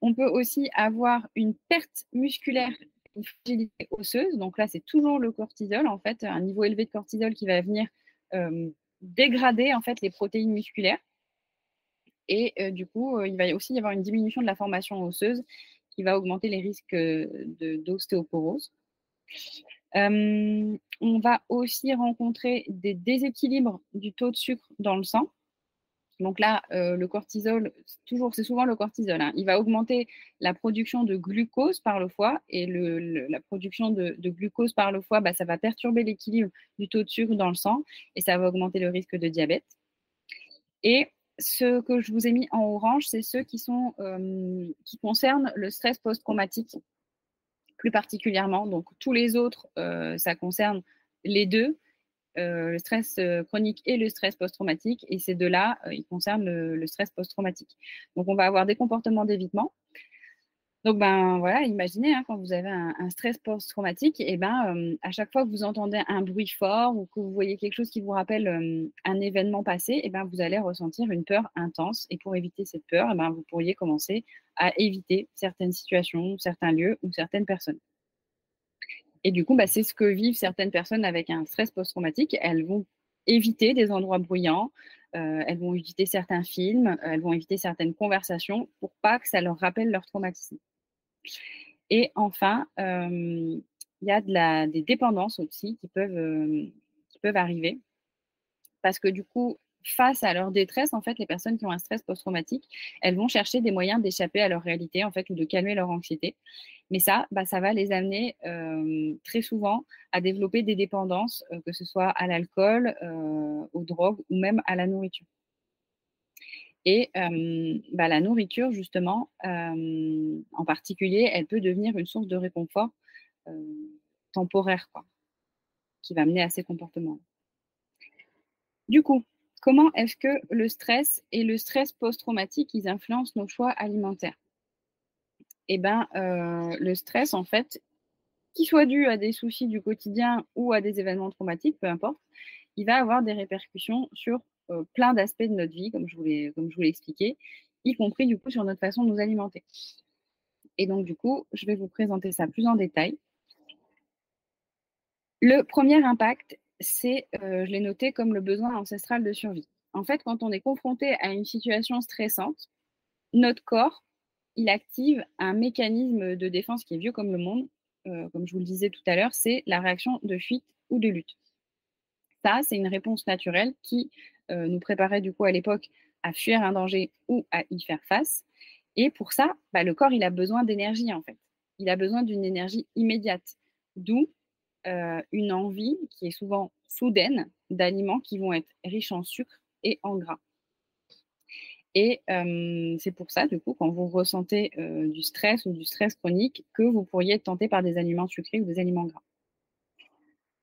On peut aussi avoir une perte musculaire une fragilité osseuse. Donc là, c'est toujours le cortisol, en fait, un niveau élevé de cortisol qui va venir euh, dégrader en fait les protéines musculaires. Et euh, du coup, euh, il va aussi y avoir une diminution de la formation osseuse qui va augmenter les risques d'ostéoporose. On va aussi rencontrer des déséquilibres du taux de sucre dans le sang. Donc là, euh, le cortisol, c'est souvent le cortisol. Hein. Il va augmenter la production de glucose par le foie et la production de, glucose par le foie, bah, ça va perturber l'équilibre du taux de sucre dans le sang et ça va augmenter le risque de diabète. Et ce que je vous ai mis en orange, c'est ceux qui euh, qui concernent le stress post-traumatique plus particulièrement. Donc tous les autres, euh, ça concerne les deux, euh, le stress euh, chronique et le stress post-traumatique. Et ces deux-là, ils concernent le, stress post-traumatique. Donc, on va avoir des comportements d'évitement. Donc, ben voilà, imaginez hein, quand vous avez un, stress post-traumatique, et ben à chaque fois que vous entendez un bruit fort ou que vous voyez quelque chose qui vous rappelle un événement passé, et ben vous allez ressentir une peur intense. Et pour éviter cette peur, et ben vous pourriez commencer à éviter certaines situations, certains lieux ou certaines personnes. Et du coup, bah, c'est ce que vivent certaines personnes avec un stress post-traumatique. Elles vont éviter des endroits bruyants, euh, elles vont éviter certains films, euh, elles vont éviter certaines conversations pour pas que ça leur rappelle leur traumatisme. Et enfin, euh, il y a des dépendances aussi qui peuvent, qui peuvent arriver. Parce que du coup, face à leur détresse, en fait, les personnes qui ont un stress post-traumatique, elles vont chercher des moyens d'échapper à leur réalité, en fait, ou de calmer leur anxiété. Mais ça, bah, ça va les amener euh, très souvent à développer des dépendances, euh, que ce soit à l'alcool, euh, aux drogues ou même à la nourriture. Et bah, la nourriture, justement, en particulier, elle peut devenir une source de réconfort temporaire, quoi, qui va mener à ces comportements. Du coup, Comment est-ce que le stress et le stress post-traumatique, ils influencent nos choix alimentaires? Eh bien, le stress, en fait, qu'il soit dû à des soucis du quotidien ou à des événements traumatiques, peu importe, il va avoir des répercussions sur plein d'aspects de notre vie, comme je, vous l'ai, comme je vous expliqué, y compris du coup sur notre façon de nous alimenter. Et donc, du coup, je vais vous présenter ça plus en détail. Le premier impact, c'est, euh, je l'ai noté comme le besoin ancestral de survie. En fait, quand on est confronté à une situation stressante, notre corps, il active un mécanisme de défense qui est vieux comme le monde, euh, comme je vous le disais tout à l'heure, c'est la réaction de fuite ou de lutte. Ça, c'est une réponse naturelle qui euh, nous préparait du coup à l'époque à fuir un danger ou à y faire face. Et pour ça, bah, le corps, il a besoin d'énergie en fait. Il a besoin d'une énergie immédiate. D'où euh, une envie qui est souvent soudaine d'aliments qui vont être riches en sucre et en gras. Et euh, c'est pour ça, du coup, quand vous ressentez du stress ou du stress chronique, que vous pourriez être tenté par des aliments sucrés ou des aliments gras.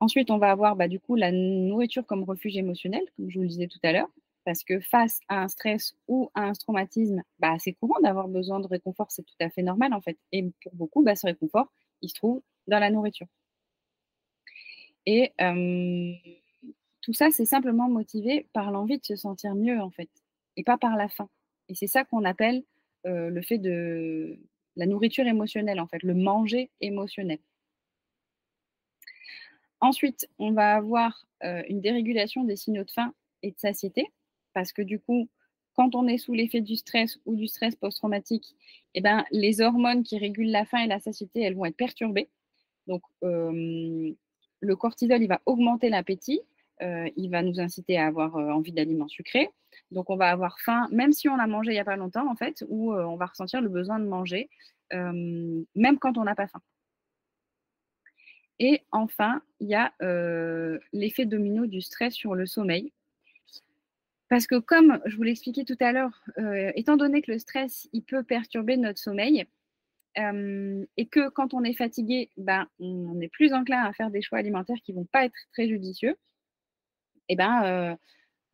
Ensuite, on va avoir bah, du coup la nourriture comme refuge émotionnel, comme je vous le disais tout à l'heure, parce que face à un stress ou à un traumatisme, bah, c'est courant d'avoir besoin de réconfort, c'est tout à fait normal en fait. Et pour beaucoup, bah, ce réconfort, il se trouve dans la nourriture. Et tout ça, c'est simplement motivé par l'envie de se sentir mieux, en fait, et pas par la faim. Et c'est ça qu'on appelle le fait de la nourriture émotionnelle, en fait, le manger émotionnel. Ensuite, on va avoir une dérégulation des signaux de faim et de satiété, parce que du coup, quand on est sous l'effet du stress ou du stress post-traumatique, eh ben, les hormones qui régulent la faim et la satiété, elles vont être perturbées. Donc, le cortisol, il va augmenter l'appétit, euh, il va nous inciter à avoir euh, envie d'aliments sucrés. Donc, on va avoir faim, même si on a mangé il n'y a pas longtemps, en fait, ou euh, on va ressentir le besoin de manger, même quand on n'a pas faim. Et enfin, il y a l'effet domino du stress sur le sommeil. Parce que comme je vous l'expliquais tout à l'heure, étant donné que le stress, il peut perturber notre sommeil, et que quand on est fatigué, ben, on est plus enclin à faire des choix alimentaires qui ne vont pas être très judicieux, et ben,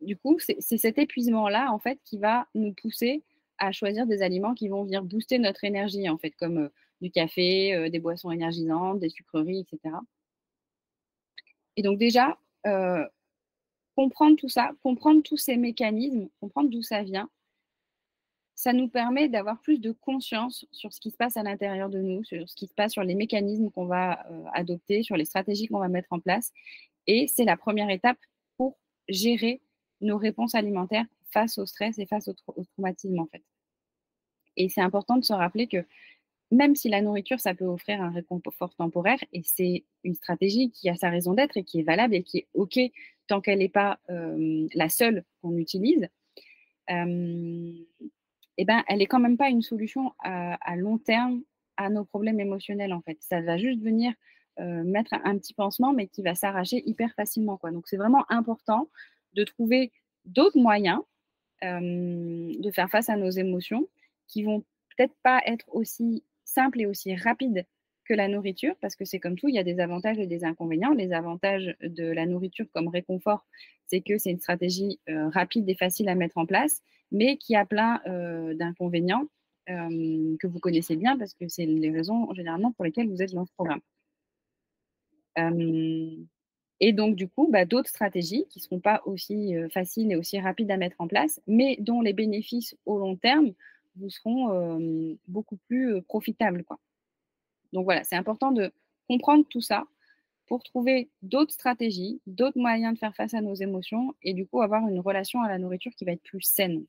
du coup, c'est cet épuisement-là, en fait, qui va nous pousser à choisir des aliments qui vont venir booster notre énergie, en fait, comme du café, des boissons énergisantes, des sucreries, etc. Et donc déjà, comprendre tout ça, comprendre tous ces mécanismes, comprendre d'où ça vient, ça nous permet d'avoir plus de conscience sur ce qui se passe à l'intérieur de nous, sur ce qui se passe, sur les mécanismes qu'on va adopter, sur les stratégies qu'on va mettre en place. Et c'est la première étape pour gérer nos réponses alimentaires face au stress et face au, traumatisme en fait. Et c'est important de se rappeler que même si la nourriture, ça peut offrir un réconfort temporaire, et c'est une stratégie qui a sa raison d'être et qui est valable et qui est OK tant qu'elle n'est pas la seule qu'on utilise, euh, eh ben, elle n'est quand même pas une solution à, long terme à nos problèmes émotionnels, en fait. Ça va juste venir mettre un, petit pansement, mais qui va s'arracher hyper facilement. Quoi. Donc, c'est vraiment important de trouver d'autres moyens de faire face à nos émotions qui vont peut-être pas être aussi simples et aussi rapides que la nourriture, parce que c'est comme tout, il y a des avantages et des inconvénients. Les avantages de la nourriture comme réconfort, c'est que c'est une stratégie euh, rapide et facile à mettre en place, mais qui a plein euh, d'inconvénients que vous connaissez bien, parce que c'est les raisons généralement pour lesquelles vous êtes dans ce programme. Et donc, du coup, bah, d'autres stratégies qui ne seront pas aussi faciles et aussi rapides à mettre en place, mais dont les bénéfices au long terme vous seront beaucoup plus profitables. Quoi. Donc voilà, c'est important de comprendre tout ça pour trouver d'autres stratégies, d'autres moyens de faire face à nos émotions et du coup avoir une relation à la nourriture qui va être plus saine.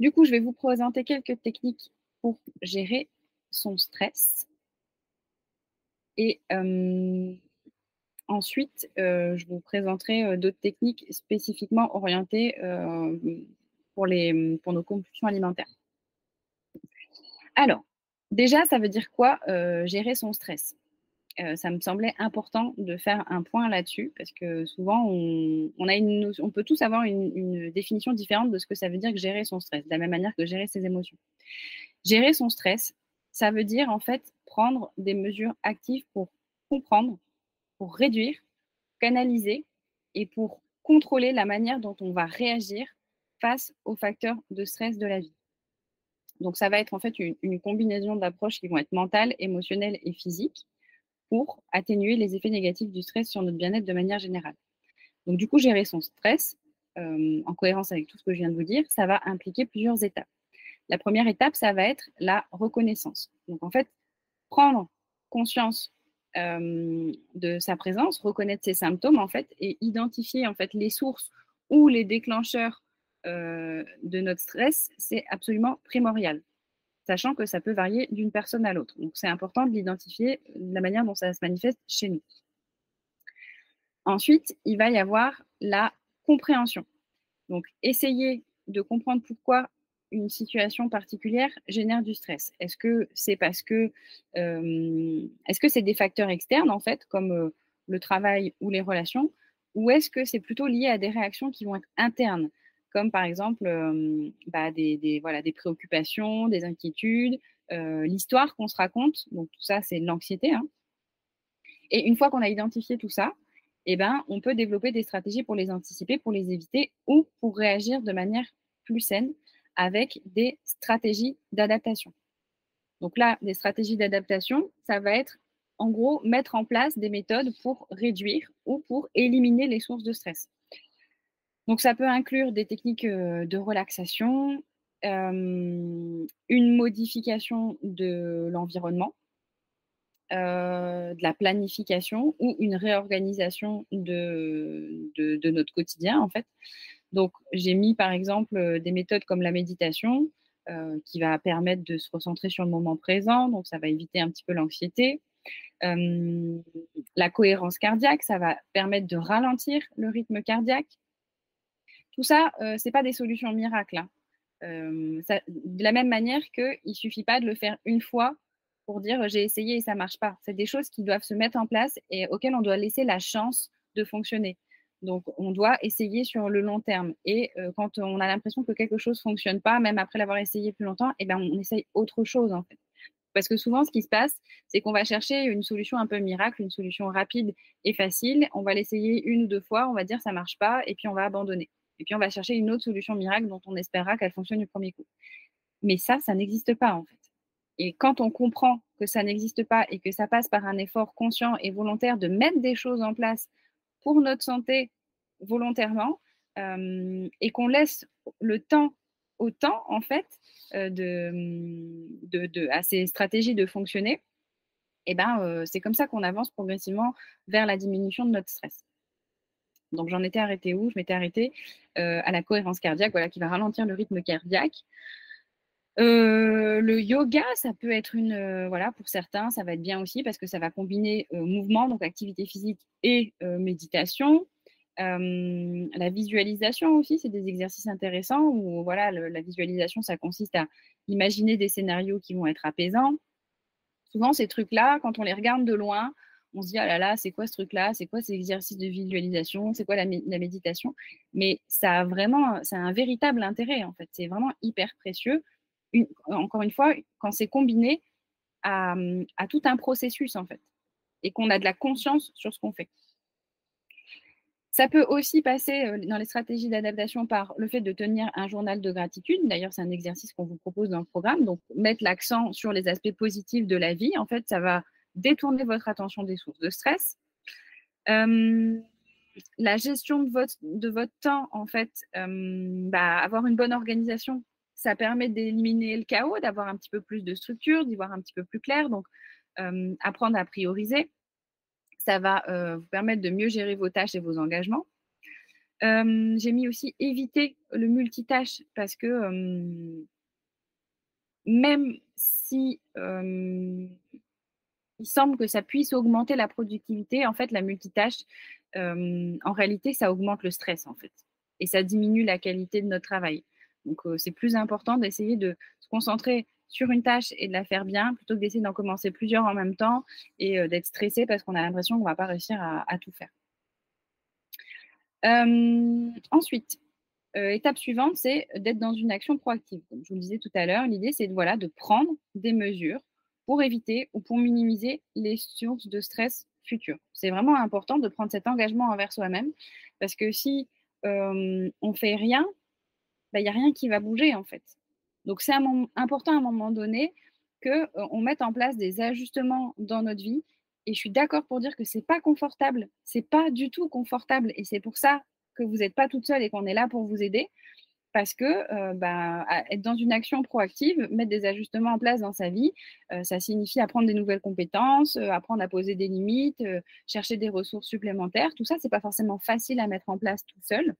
Du coup, je vais vous présenter quelques techniques pour gérer son stress. Et Ensuite, je vous présenterai d'autres techniques spécifiquement orientées pour, les, pour nos compulsions alimentaires. Alors, déjà, ça veut dire quoi gérer son stress? Ça me semblait important de faire un point là-dessus parce que souvent on, a une, on peut tous avoir une, une, définition différente de ce que ça veut dire que gérer son stress, de la même manière que gérer ses émotions. Gérer son stress, ça veut dire en fait prendre des mesures actives pour comprendre pour réduire, canaliser et pour contrôler la manière dont on va réagir aux facteurs de stress de la vie. Donc, ça va être en fait une, combinaison d'approches qui vont être mentales, émotionnelles et physiques pour atténuer les effets négatifs du stress sur notre bien-être de manière générale. Donc, du coup, gérer son stress, euh, en cohérence avec tout ce que je viens de vous dire, ça va impliquer plusieurs étapes. La première étape, ça va être la reconnaissance. Donc, en fait, prendre conscience euh, de sa présence, reconnaître ses symptômes en fait et identifier en fait les sources ou les déclencheurs euh, de notre stress, c'est absolument primordial, sachant que ça peut varier d'une personne à l'autre. Donc c'est important de l'identifier de la manière dont ça se manifeste chez nous. Ensuite, il va y avoir la compréhension. Donc essayer de comprendre pourquoi une situation particulière génère du stress Est-ce que c'est parce que, euh, est-ce que c'est des facteurs externes en fait, comme euh, le travail ou les relations, ou est-ce que c'est plutôt lié à des réactions qui vont être internes, comme par exemple bah, des, voilà, des préoccupations, des inquiétudes, l'histoire qu'on se raconte, donc tout ça c'est l'anxiété. Hein. Et une fois qu'on a identifié tout ça, eh ben, on peut développer des stratégies pour les anticiper, pour les éviter ou pour réagir de manière plus saine avec des stratégies d'adaptation. Donc là, des stratégies d'adaptation, ça va être en gros mettre en place des méthodes pour réduire ou pour éliminer les sources de stress. Donc ça peut inclure des techniques de relaxation, une modification de l'environnement, de la planification ou une réorganisation de, notre quotidien en fait. Donc, j'ai mis par exemple des méthodes comme la méditation qui va permettre de se recentrer sur le moment présent, donc ça va éviter un petit peu l'anxiété. La cohérence cardiaque, ça va permettre de ralentir le rythme cardiaque. Tout ça, ce n'est pas des solutions miracles. Hein. de la même manière qu'il ne suffit pas de le faire une fois pour dire j'ai essayé et ça marche pas. C'est des choses qui doivent se mettre en place et auxquelles on doit laisser la chance de fonctionner. Donc, on doit essayer sur le long terme. Et euh, quand on a l'impression que quelque chose fonctionne pas, même après l'avoir essayé plus longtemps, eh ben, on essaye autre chose en fait. Parce que souvent, ce qui se passe, c'est qu'on va chercher une solution un peu miracle, une solution rapide et facile. On va l'essayer une ou deux fois, on va dire ça marche pas, et puis on va abandonner. Et puis on va chercher une autre solution miracle dont on espérera qu'elle fonctionne du premier coup. Mais ça, ça n'existe pas en fait. Et quand on comprend que ça n'existe pas et que ça passe par un effort conscient et volontaire de mettre des choses en place pour notre santé volontairement euh, et qu'on laisse le temps au temps, en fait, euh, à ces stratégies de fonctionner, eh ben, euh, c'est comme ça qu'on avance progressivement vers la diminution de notre stress. Donc, j'en étais arrêtée où? Je m'étais arrêtée à la cohérence cardiaque, voilà, qui va ralentir le rythme cardiaque. le yoga, ça peut être une, voilà, pour certains, ça va être bien aussi parce que ça va combiner mouvement, donc activité physique et méditation. Euh, la visualisation aussi, c'est des exercices intéressants où voilà, la visualisation, ça consiste à imaginer des scénarios qui vont être apaisants. Souvent, ces trucs-là, quand on les regarde de loin, on se dit ah là là, c'est quoi ce truc-là? C'est quoi ces exercices de visualisation? C'est quoi la, méditation? Mais ça a vraiment, ça un véritable intérêt en fait. C'est vraiment hyper précieux. encore une fois, quand c'est combiné à, à tout un processus en fait, et qu'on a de la conscience sur ce qu'on fait. Ça peut aussi passer euh, dans les stratégies d'adaptation par le fait de tenir un journal de gratitude. D'ailleurs, c'est un exercice qu'on vous propose dans le programme. Donc, mettre l'accent sur les aspects positifs de la vie, en fait, ça va détourner votre attention des sources de stress. Euh, la gestion de votre, de temps, en fait, euh, bah, avoir une bonne organisation, ça permet d'éliminer le chaos, d'avoir un petit peu plus de structure, d'y voir un petit peu plus clair. Donc, apprendre à prioriser ça va euh, vous permettre de mieux gérer vos tâches et vos engagements. Euh, j'ai mis aussi éviter le multitâche parce que euh, même si il semble que ça puisse augmenter la productivité, en fait, la multitâche, en réalité, ça augmente le stress, en fait, et ça diminue la qualité de notre travail. Donc, c'est plus important d'essayer de se concentrer sur une tâche et de la faire bien plutôt que d'essayer d'en commencer plusieurs en même temps et euh, d'être stressé parce qu'on a l'impression qu'on ne va pas réussir à, tout faire. Euh, ensuite, euh, étape suivante, c'est d'être dans une action proactive. Je vous le disais tout à l'heure, l'idée, c'est de prendre des mesures pour éviter ou pour minimiser les sources de stress futures. C'est vraiment important de prendre cet engagement envers soi-même parce que si on ne fait rien, il n'y a rien qui va bouger en fait. Donc, c'est important à un moment donné qu'on euh, mette en place des ajustements dans notre vie. Et je suis d'accord pour dire que ce n'est pas confortable. Ce n'est pas du tout confortable. Et c'est pour ça que vous n'êtes pas toute seule et qu'on est là pour vous aider. Parce que euh, bah, être dans une action proactive, mettre des ajustements en place dans sa vie, euh, ça signifie apprendre des nouvelles compétences, apprendre à poser des limites, chercher des ressources supplémentaires. Tout ça, ce n'est pas forcément facile à mettre en place tout seul.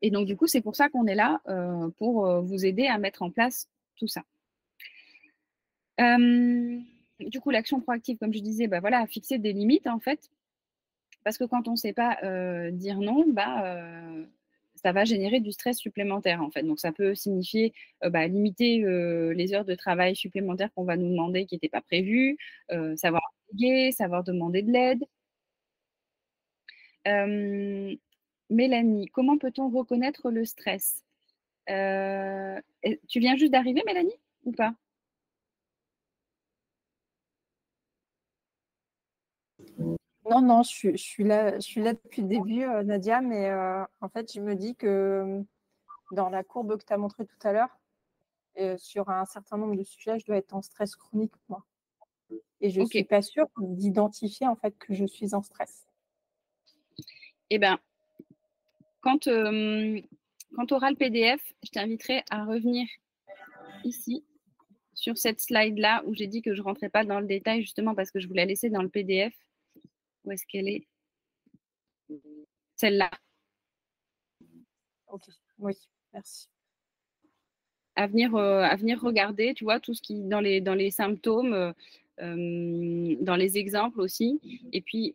Et donc, du coup, c'est pour ça qu'on est là euh, pour euh, vous aider à mettre en place tout ça. Euh, du coup, l'action proactive, comme je disais, bah voilà, fixer des limites en fait, parce que quand on ne sait pas dire non, bah, ça va générer du stress supplémentaire en fait. Donc, ça peut signifier bah, limiter les heures de travail supplémentaires qu'on va nous demander qui n'étaient pas prévues, savoir déléguer, savoir demander de l'aide. Mélanie, comment peut-on reconnaître le stress? Euh, Tu viens juste d'arriver, Mélanie, ou pas? Non, non, je, suis là, je suis là depuis le début, euh, Nadia, mais euh, en fait, je me dis que dans la courbe que tu as montrée tout à l'heure, sur un certain nombre de sujets, je dois être en stress chronique, moi. Et je ne suis pas sûre d'identifier en fait que je suis en stress. Eh bien, quand, euh, quand tu auras le PDF, je t'inviterai à revenir ici sur cette slide-là où j'ai dit que je ne rentrais pas dans le détail justement parce que je voulais la laisser dans le PDF. Où est-ce qu'elle est, Celle-là. Ok, oui, merci. À venir, euh, à venir regarder, tu vois, tout ce qui dans les, dans les symptômes, euh, dans les exemples aussi. Et puis,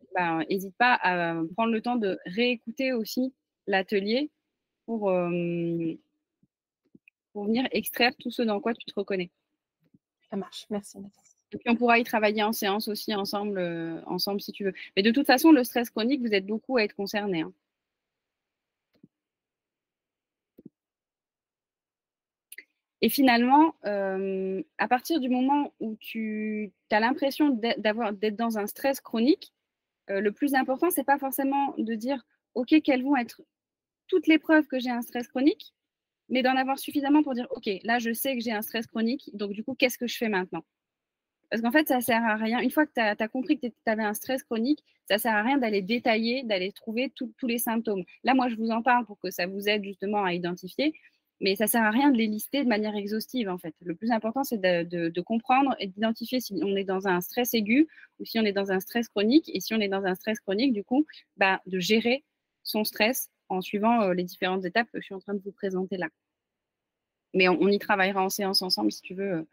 n'hésite ben, pas à prendre le temps de réécouter aussi l'atelier pour, euh, pour venir extraire tout ce dans quoi tu te reconnais. Ça marche, merci. Et puis on pourra y travailler en séance aussi ensemble, ensemble si tu veux. Mais de toute façon, le stress chronique, vous êtes beaucoup à être concerné. Hein. Et finalement, euh, à partir du moment où tu as l'impression d'être dans un stress chronique, euh, le plus important, c'est pas forcément de dire OK, quelles vont être toutes les preuves que j'ai un stress chronique, mais d'en avoir suffisamment pour dire OK, là, je sais que j'ai un stress chronique, donc du coup, qu'est-ce que je fais maintenant? Parce qu'en fait, ça sert à rien. Une fois que tu as, compris que tu avais un stress chronique, ça sert à rien d'aller détailler, d'aller trouver tous les symptômes. Là, moi, je vous en parle pour que ça vous aide justement à identifier. Mais ça sert à rien de les lister de manière exhaustive, en fait. Le plus important, c'est de, comprendre et d'identifier si on est dans un stress aigu ou si on est dans un stress chronique. Et si on est dans un stress chronique, du coup, bah, de gérer son stress en suivant euh, les différentes étapes que je suis en train de vous présenter là. Mais on, y travaillera en séance ensemble, si tu veux.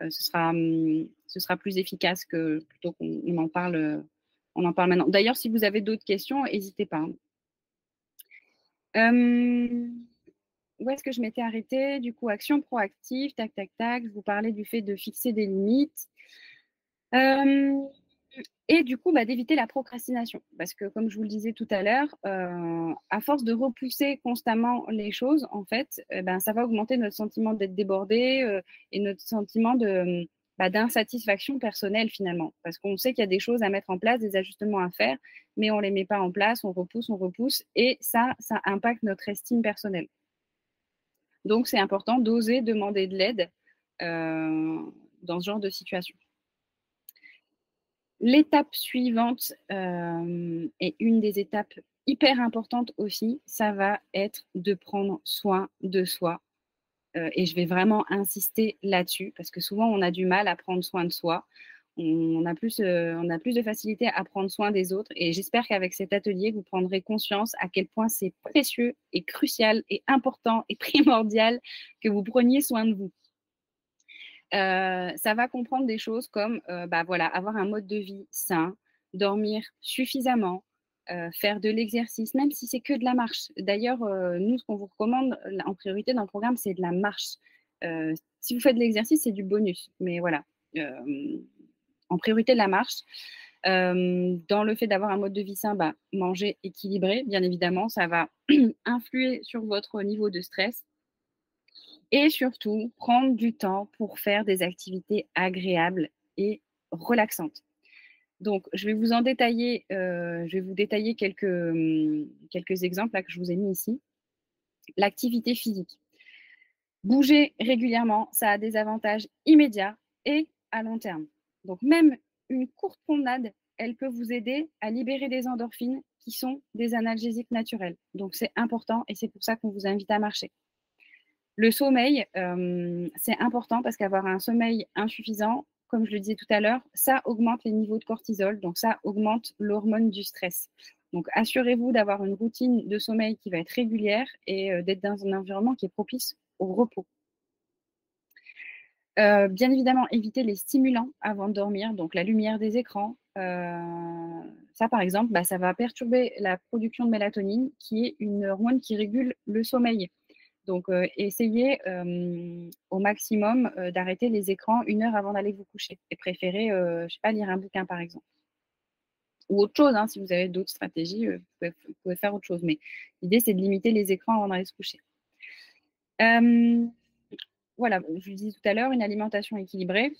Euh, ce, sera, hum, ce sera plus efficace que plutôt qu'on en parle. on en parle maintenant. D'ailleurs, si vous avez d'autres questions, n'hésitez pas. Hum, où est-ce que je m'étais arrêtée? Du coup, action proactive, tac, tac, tac. Je vous parlais du fait de fixer des limites. Euh, et du coup, bah, d'éviter la procrastination. Parce que, comme je vous le disais tout à l'heure, euh, à force de repousser constamment les choses, en fait, eh ben, ça va augmenter notre sentiment d'être débordé euh, et notre sentiment de, bah, d'insatisfaction personnelle finalement. Parce qu'on sait qu'il y a des choses à mettre en place, des ajustements à faire, mais on ne les met pas en place, on repousse, on repousse. Et ça, ça impacte notre estime personnelle. Donc, c'est important d'oser demander de l'aide euh, dans ce genre de situation. L'étape suivante euh, et une des étapes hyper importantes aussi, ça va être de prendre soin de soi. Euh, et je vais vraiment insister là-dessus parce que souvent on a du mal à prendre soin de soi on a, plus, euh, on a plus de facilité à prendre soin des autres. Et j'espère qu'avec cet atelier, vous prendrez conscience à quel point c'est précieux et crucial et important et *laughs* primordial que vous preniez soin de vous. Euh, ça va comprendre des choses comme bah voilà, avoir un mode de vie sain, dormir suffisamment, faire de l'exercice, même si c'est que de la marche. D'ailleurs, nous, ce qu'on vous recommande en priorité dans le programme, c'est de la marche. si vous faites de l'exercice, c'est du bonus. Mais voilà, en priorité la marche. Euh, dans le fait d'avoir un mode de vie sain, bah, manger équilibré, bien évidemment, ça va *clears throat* influer sur votre niveau de stress. Et surtout, prendre du temps pour faire des activités agréables et relaxantes. Donc, je vais vous en détailler, euh, je vais vous détailler quelques, hum, exemples que je vous ai mis ici. L'activité physique. Bouger régulièrement, ça a des avantages immédiats et à long terme. Donc même une courte promenade, elle peut vous aider à libérer des endorphines qui sont des analgésiques naturels. Donc c'est important et c'est pour ça qu'on vous invite à marcher. Le sommeil, euh, c'est important parce qu'avoir un sommeil insuffisant, comme je le disais tout à l'heure, ça augmente les niveaux de cortisol, donc ça augmente l'hormone du stress. Donc assurez-vous d'avoir une routine de sommeil qui va être régulière et euh, d'être dans un environnement qui est propice au repos. Euh, bien évidemment, éviter les stimulants avant de dormir, donc la lumière des écrans. Euh, ça, par exemple, bah, ça va perturber la production de mélatonine, qui est une hormone qui régule le sommeil. Donc, euh, essayez au maximum d'arrêter les écrans une heure avant d'aller vous coucher et préférez, je ne sais pas, lire un bouquin, par exemple. Ou autre chose, hein, si vous avez d'autres stratégies, vous pouvez, vous, faire autre chose. Mais l'idée, c'est de limiter les écrans avant d'aller se coucher voilà, je le disais tout à l'heure, une alimentation équilibrée.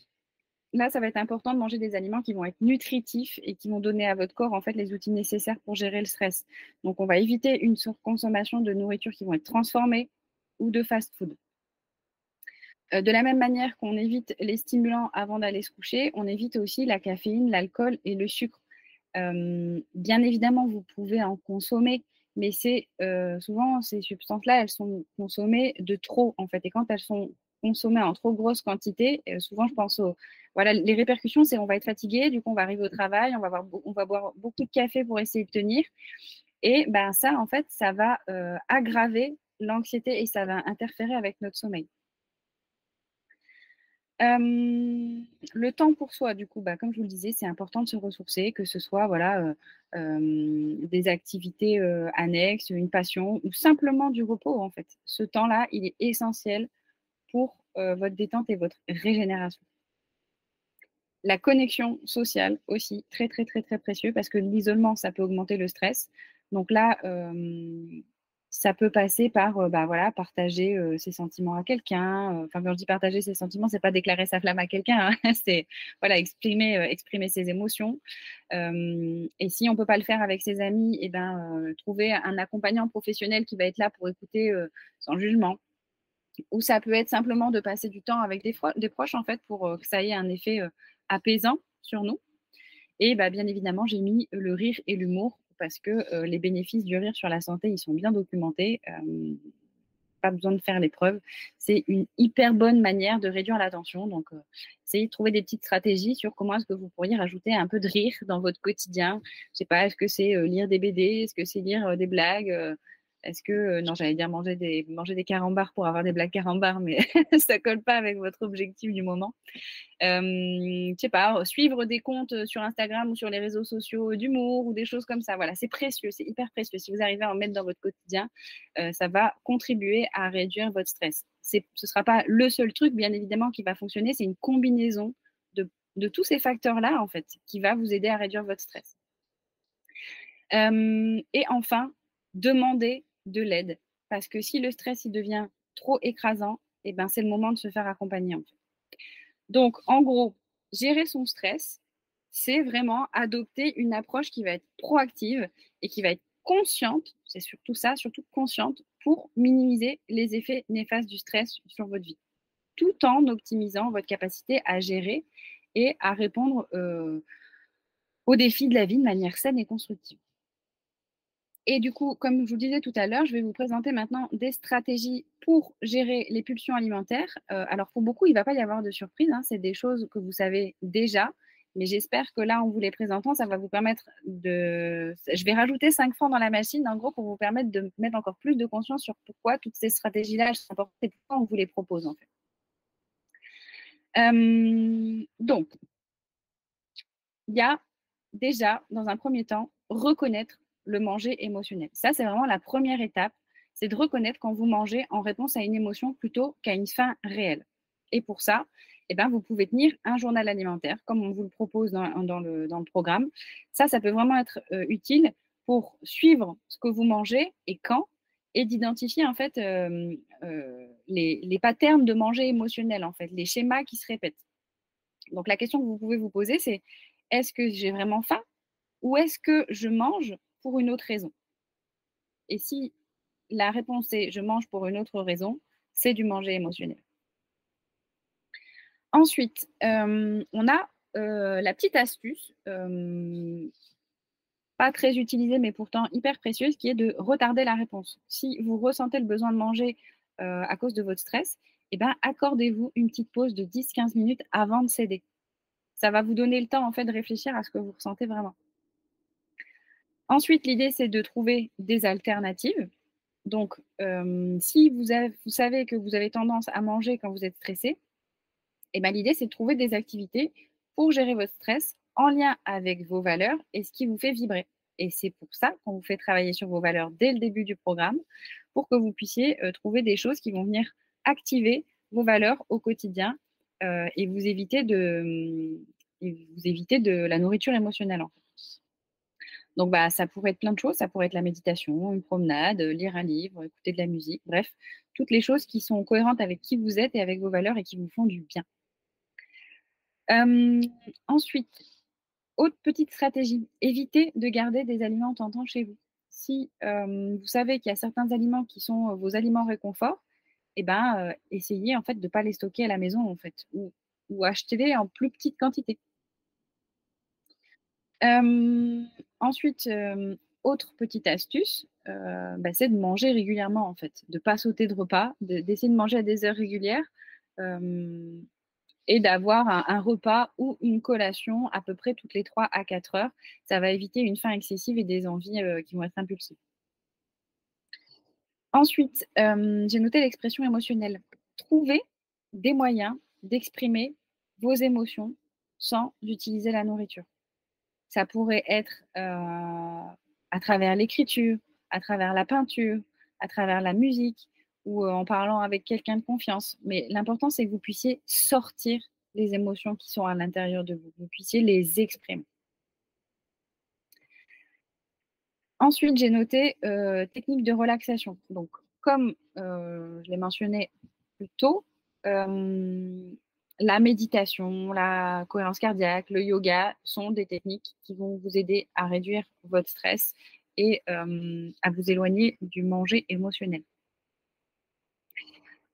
Là, ça va être important de manger des aliments qui vont être nutritifs et qui vont donner à votre corps en fait les outils nécessaires pour gérer le stress. Donc, on va éviter une surconsommation de nourriture qui vont être transformées ou de fast-food. Euh, de la même manière qu'on évite les stimulants avant d'aller se coucher, on évite aussi la caféine, l'alcool et le sucre. Euh, bien évidemment, vous pouvez en consommer, mais c'est euh, souvent ces substances-là, elles sont consommées de trop en fait. Et quand elles sont consommer en trop grosse quantité. Souvent, je pense aux. Voilà, les répercussions, c'est on va être fatigué, du coup, on va arriver au travail, on va, avoir, on va boire beaucoup de café pour essayer de tenir. Et ben, ça, en fait, ça va aggraver l'anxiété et ça va interférer avec notre sommeil. Euh, le temps pour soi, du coup, bah, comme je vous le disais, c'est important de se ressourcer, que ce soit voilà, des activités annexes, une passion ou simplement du repos, en fait. Ce temps-là, il est essentiel pour euh, votre détente et votre régénération. La connexion sociale aussi, très très très très précieux parce que l'isolement, ça peut augmenter le stress. Donc là, ça peut passer par euh, bah, voilà, partager euh, ses sentiments à quelqu'un. Enfin, quand je dis partager ses sentiments, c'est pas déclarer sa flamme à quelqu'un, hein. *laughs* c'est voilà, exprimer, exprimer ses émotions. et si on peut pas le faire avec ses amis, et eh ben, trouver un accompagnant professionnel qui va être là pour écouter sans jugement. Ou ça peut être simplement de passer du temps avec des, des proches, en fait, pour que ça ait un effet apaisant sur nous. Et bah, bien évidemment, j'ai mis le rire et l'humour parce que les bénéfices du rire sur la santé, ils sont bien documentés. pas besoin de faire les preuves. C'est une hyper bonne manière de réduire la tension. Donc, essayez de trouver des petites stratégies sur comment est-ce que vous pourriez rajouter un peu de rire dans votre quotidien. Je sais pas, est-ce que c'est lire des BD, est-ce que c'est lire des blagues est-ce que, euh, non, j'allais dire manger des, manger des carambars pour avoir des blagues carambars, mais *laughs* ça colle pas avec votre objectif du moment. Euh, je sais pas, suivre des comptes euh, sur Instagram ou sur les réseaux sociaux d'humour ou des choses comme ça. Voilà, c'est précieux, c'est hyper précieux. Si vous arrivez à en mettre dans votre quotidien, ça va contribuer à réduire votre stress. Ce ne sera pas le seul truc, bien évidemment, qui va fonctionner. C'est une combinaison de, de tous ces facteurs-là, en fait, qui va vous aider à réduire votre stress. et enfin, demandez de l'aide. Parce que si le stress devient trop écrasant, eh ben, c'est le moment de se faire accompagner. Donc, en gros, gérer son stress, c'est vraiment adopter une approche qui va être proactive et qui va être consciente, c'est surtout ça, surtout consciente, pour minimiser les effets néfastes du stress sur votre vie, tout en optimisant votre capacité à gérer et à répondre euh, aux défis de la vie de manière saine et constructive. Et du coup, comme je vous disais tout à l'heure, je vais vous présenter maintenant des stratégies pour gérer les pulsions alimentaires. Euh, alors pour beaucoup, il ne va pas y avoir de surprise, hein, c'est des choses que vous savez déjà, mais j'espère que là, en vous les présentant, ça va vous permettre de... Je vais rajouter cinq francs dans la machine, en gros, pour vous permettre de mettre encore plus de conscience sur pourquoi toutes ces stratégies-là sont importantes et pourquoi on vous les propose en fait. Euh, donc, il y a déjà, dans un premier temps, reconnaître le manger émotionnel. Ça, c'est vraiment la première étape, c'est de reconnaître quand vous mangez en réponse à une émotion plutôt qu'à une faim réelle. Et pour ça, eh ben, vous pouvez tenir un journal alimentaire, comme on vous le propose dans, le, dans le, programme. Ça, ça peut vraiment être euh, utile pour suivre ce que vous mangez et quand, et d'identifier en fait euh, euh, les, les patterns de manger émotionnel, en fait, les schémas qui se répètent. Donc la question que vous pouvez vous poser, c'est est-ce que j'ai vraiment faim ou est-ce que je mange une autre raison. Et si la réponse est je mange pour une autre raison, c'est du manger émotionnel. Ensuite, euh, on a euh, la petite astuce, euh, pas très utilisée mais pourtant hyper précieuse, qui est de retarder la réponse. Si vous ressentez le besoin de manger à cause de votre stress, eh ben, accordez-vous une petite pause de 10-15 minutes avant de céder. Ça va vous donner le temps en fait de réfléchir à ce que vous ressentez vraiment. Ensuite, l'idée, c'est de trouver des alternatives. Donc, euh, si vous, savez que vous avez tendance à manger quand vous êtes stressé, eh ben, l'idée, c'est de trouver des activités pour gérer votre stress en lien avec vos valeurs et ce qui vous fait vibrer. Et c'est pour ça qu'on vous fait travailler sur vos valeurs dès le début du programme, pour que vous puissiez euh, trouver des choses qui vont venir activer vos valeurs au quotidien euh, et vous éviter de, la nourriture émotionnelle. Donc, bah, ça pourrait être plein de choses. Ça pourrait être la méditation, une promenade, euh, lire un livre, écouter de la musique, bref, toutes les choses qui sont cohérentes avec qui vous êtes et avec vos valeurs et qui vous font du bien. ensuite, autre petite stratégie, évitez de garder des aliments tentants chez vous. Si vous savez qu'il y a certains aliments qui sont vos aliments réconfort, eh ben, essayez en fait de ne pas les stocker à la maison ou, ou achetez-les en plus petite quantité ensuite, autre petite astuce, bah, c'est de manger régulièrement en fait, de ne pas sauter de repas, d'essayer de, manger à des heures régulières et d'avoir un, repas ou une collation à peu près toutes les 3 à 4 heures. Ça va éviter une faim excessive et des envies qui vont être impulsives. Ensuite, j'ai noté l'expression émotionnelle. Trouver des moyens d'exprimer vos émotions sans utiliser la nourriture. Ça pourrait être euh, à travers l'écriture, à travers la peinture, à travers la musique ou euh, en parlant avec quelqu'un de confiance. Mais l'important, c'est que vous puissiez sortir les émotions qui sont à l'intérieur de vous, vous puissiez les exprimer. Ensuite, j'ai noté euh, technique de relaxation. Donc, comme je l'ai mentionné plus tôt, la méditation, la cohérence cardiaque, le yoga sont des techniques qui vont vous aider à réduire votre stress et à vous éloigner du manger émotionnel.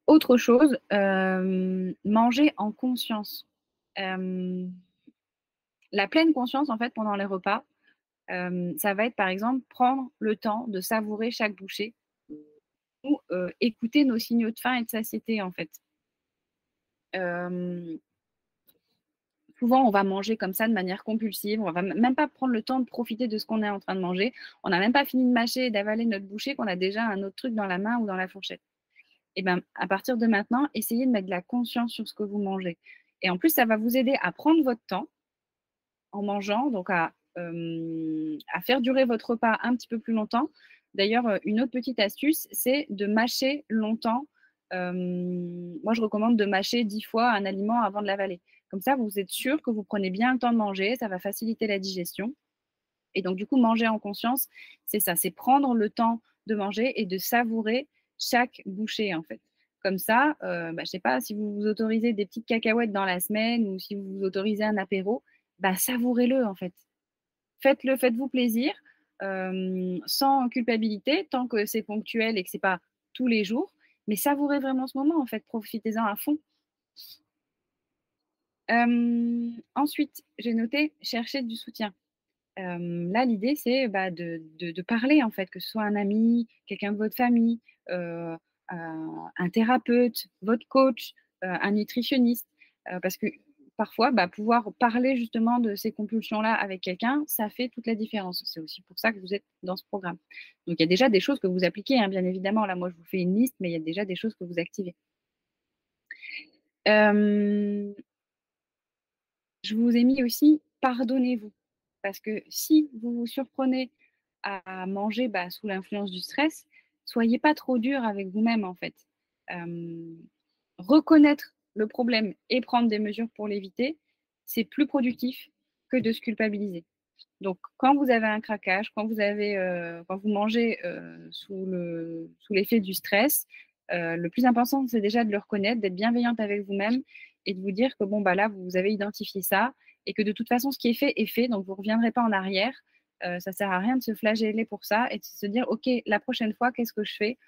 Autre chose, manger en conscience. la pleine conscience, en fait, pendant les repas, ça va être par exemple prendre le temps de savourer chaque bouchée ou écouter nos signaux de faim et de satiété en fait. Souvent, on va manger comme ça de manière compulsive. On va même pas prendre le temps de profiter de ce qu'on est en train de manger. On n'a même pas fini de mâcher et d'avaler notre bouchée qu'on a déjà un autre truc dans la main ou dans la fourchette. Et bien, à partir de maintenant, essayez de mettre de la conscience sur ce que vous mangez. Et en plus, ça va vous aider à prendre votre temps en mangeant, donc à euh, faire durer votre repas un petit peu plus longtemps. D'ailleurs, euh, une autre petite astuce, c'est de mâcher longtemps. Euh, moi, je recommande de mâcher dix fois un aliment avant de l'avaler. Comme ça, vous êtes sûr que vous prenez bien le temps de manger, ça va faciliter la digestion. Et donc, du coup, manger en conscience, c'est ça, c'est prendre le temps de manger et de savourer chaque bouchée, en fait. Comme ça, bah, je ne sais pas, si vous vous autorisez des petites cacahuètes dans la semaine ou si vous vous autorisez un apéro, bah, savourez-le, en fait faites-le, faites-vous plaisir, euh, sans culpabilité, tant que c'est ponctuel et que c'est pas tous les jours. Mais savourez vraiment ce moment, en fait, profitez-en à fond. Euh, ensuite, j'ai noté chercher du soutien. Euh, là, l'idée, c'est bah, de, parler, en fait, que ce soit un ami, quelqu'un de votre famille, un thérapeute, votre coach, un nutritionniste, parce que parfois, bah, pouvoir parler justement de ces compulsions-là avec quelqu'un, ça fait toute la différence. C'est aussi pour ça que vous êtes dans ce programme. Donc, il y a déjà des choses que vous appliquez, hein, bien évidemment. Là, moi, je vous fais une liste, mais il y a déjà des choses que vous activez. Je vous ai mis aussi pardonnez-vous. Parce que si vous vous surprenez à manger bah, sous l'influence du stress, soyez pas trop dur avec vous-même, en fait. Reconnaître le problème et prendre des mesures pour l'éviter, c'est plus productif que de se culpabiliser. Donc, quand vous avez un craquage, quand vous avez, euh, quand mangez euh, sous le sous l'effet du stress, euh, le plus important c'est déjà de le reconnaître, d'être bienveillante avec vous-même et de vous dire que bon bah là vous avez identifié ça et que de toute façon ce qui est fait est fait, donc vous reviendrez pas en arrière. ça sert à rien de se flageller pour ça et de se dire ok la prochaine fois qu'est-ce que je fais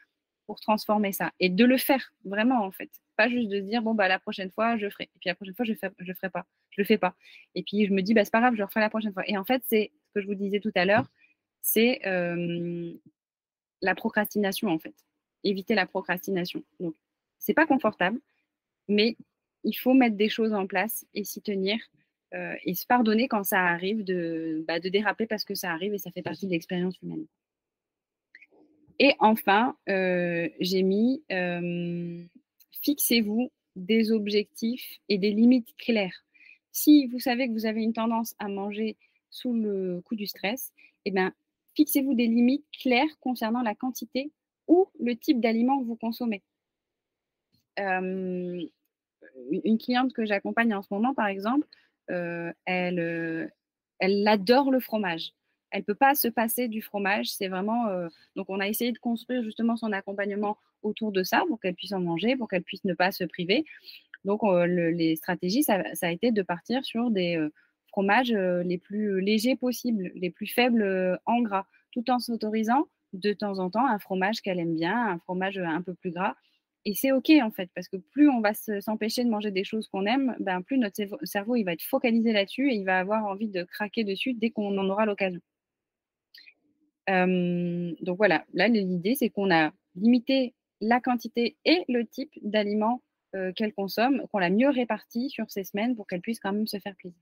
pour transformer ça? Et de le faire vraiment en fait pas juste de se dire bon bah la prochaine fois je ferai. Et puis la prochaine fois je fais je ferai pas. Je le fais pas. Et puis je me dis bah c'est pas grave je referai la prochaine fois. Et en fait c'est ce que je vous disais tout à l'heure c'est euh, la procrastination en fait. Éviter la procrastination. Donc c'est pas confortable mais il faut mettre des choses en place et s'y tenir euh, et se pardonner quand ça arrive de, bah, de déraper parce que ça arrive et ça fait partie de l'expérience humaine. Et enfin, euh, j'ai mis fixez-vous des objectifs et des limites claires. Si vous savez que vous avez une tendance à manger sous le coup du stress, eh fixez-vous des limites claires concernant la quantité ou le type d'aliment que vous consommez. Euh, une cliente que j'accompagne en ce moment, par exemple, euh, euh, elle adore le fromage elle peut pas se passer du fromage. C'est vraiment euh, donc on a essayé de construire justement son accompagnement autour de ça pour qu'elle puisse en manger, pour qu'elle puisse ne pas se priver. Donc euh, les stratégies, ça, a été de partir sur des euh, fromages les plus légers possibles, les plus faibles en gras, tout en s'autorisant de temps en temps un fromage qu'elle aime bien, un fromage un peu plus gras. Et c'est OK en fait, parce que plus on va s'empêcher de manger des choses qu'on aime, ben, plus notre cerveau il va être focalisé là-dessus et il va avoir envie de craquer dessus dès qu'on en aura l'occasion. Donc voilà, là l'idée c'est qu'on a limité la quantité et le type d'aliments qu'elle consomme, qu'on l'a mieux réparti sur ces semaines pour qu'elle puisse quand même se faire plaisir.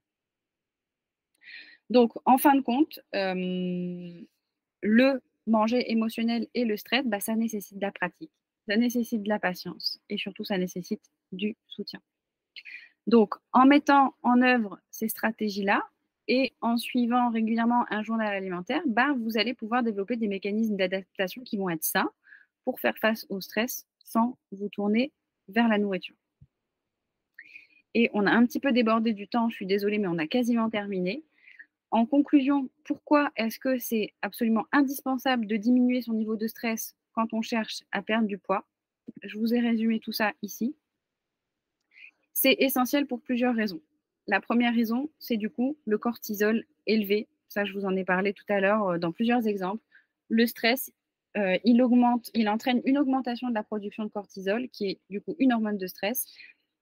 Donc en fin de compte, le manger émotionnel et le stress, bah, ça nécessite de la pratique, ça nécessite de la patience et surtout ça nécessite du soutien. Donc en mettant en œuvre ces stratégies-là, et en suivant régulièrement un journal alimentaire, ben, vous allez pouvoir développer des mécanismes d'adaptation qui vont être sains pour faire face au stress sans vous tourner vers la nourriture. Et on a un petit peu débordé du temps, je suis désolée, mais on a quasiment terminé. En conclusion, pourquoi est-ce que c'est absolument indispensable de diminuer son niveau de stress quand on cherche à perdre du poids? Je vous ai résumé tout ça ici. C'est essentiel pour plusieurs raisons. La première raison, c'est du coup le cortisol élevé. Ça, je vous en ai parlé tout à l'heure euh, dans plusieurs exemples. Le stress, euh, il augmente, il entraîne une augmentation de la production de cortisol, qui est du coup une hormone de stress.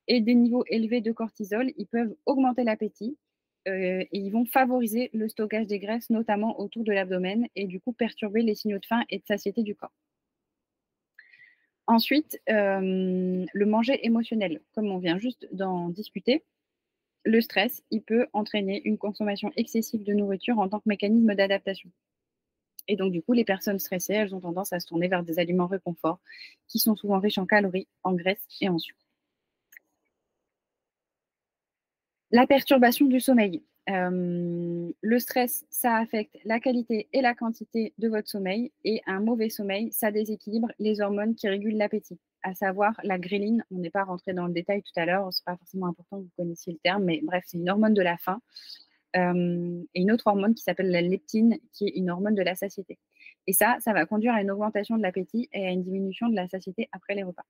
Et des niveaux élevés de cortisol, ils peuvent augmenter l'appétit, euh, et ils vont favoriser le stockage des graisses, notamment autour de l'abdomen, et du coup perturber les signaux de faim et de satiété du corps. Ensuite, le manger émotionnel, comme on vient juste d'en discuter, le stress, il peut entraîner une consommation excessive de nourriture en tant que mécanisme d'adaptation. Et donc, du coup, les personnes stressées, elles ont tendance à se tourner vers des aliments réconfort qui sont souvent riches en calories, en graisses et en sucre. La perturbation du sommeil. Euh, le stress, ça affecte la qualité et la quantité de votre sommeil. Et un mauvais sommeil, ça déséquilibre les hormones qui régulent l'appétit, à savoir la gréline. On n'est pas rentré dans le détail tout à l'heure, c'est pas forcément important que vous connaissiez le terme, mais bref, c'est une hormone de la faim. Euh, et une autre hormone qui s'appelle la leptine, qui est une hormone de la satiété. Et ça, ça va conduire à une augmentation de l'appétit et à une diminution de la satiété après les repas.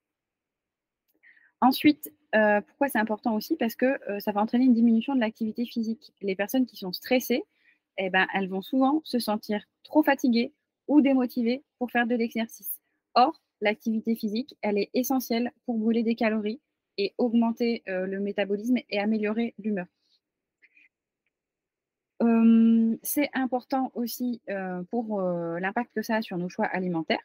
Ensuite, euh, pourquoi c'est important aussi? Parce que euh, ça va entraîner une diminution de l'activité physique. Les personnes qui sont stressées, eh ben, elles vont souvent se sentir trop fatiguées ou démotivées pour faire de l'exercice. Or, l'activité physique, elle est essentielle pour brûler des calories et augmenter euh, le métabolisme et améliorer l'humeur. c'est important aussi pour l'impact que ça a sur nos choix alimentaires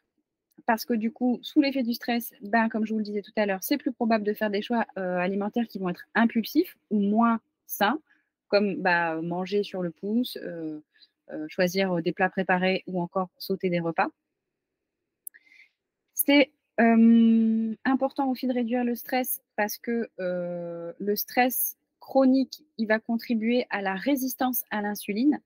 parce que du coup, sous l'effet du stress, ben, comme je vous le disais tout à l'heure, c'est plus probable de faire des choix euh, alimentaires qui vont être impulsifs ou moins sains, comme bah, manger sur le pouce, euh, euh, choisir des plats préparés ou encore sauter des repas. C'est important aussi de réduire le stress parce que le stress chronique, il va contribuer à la résistance à l'insuline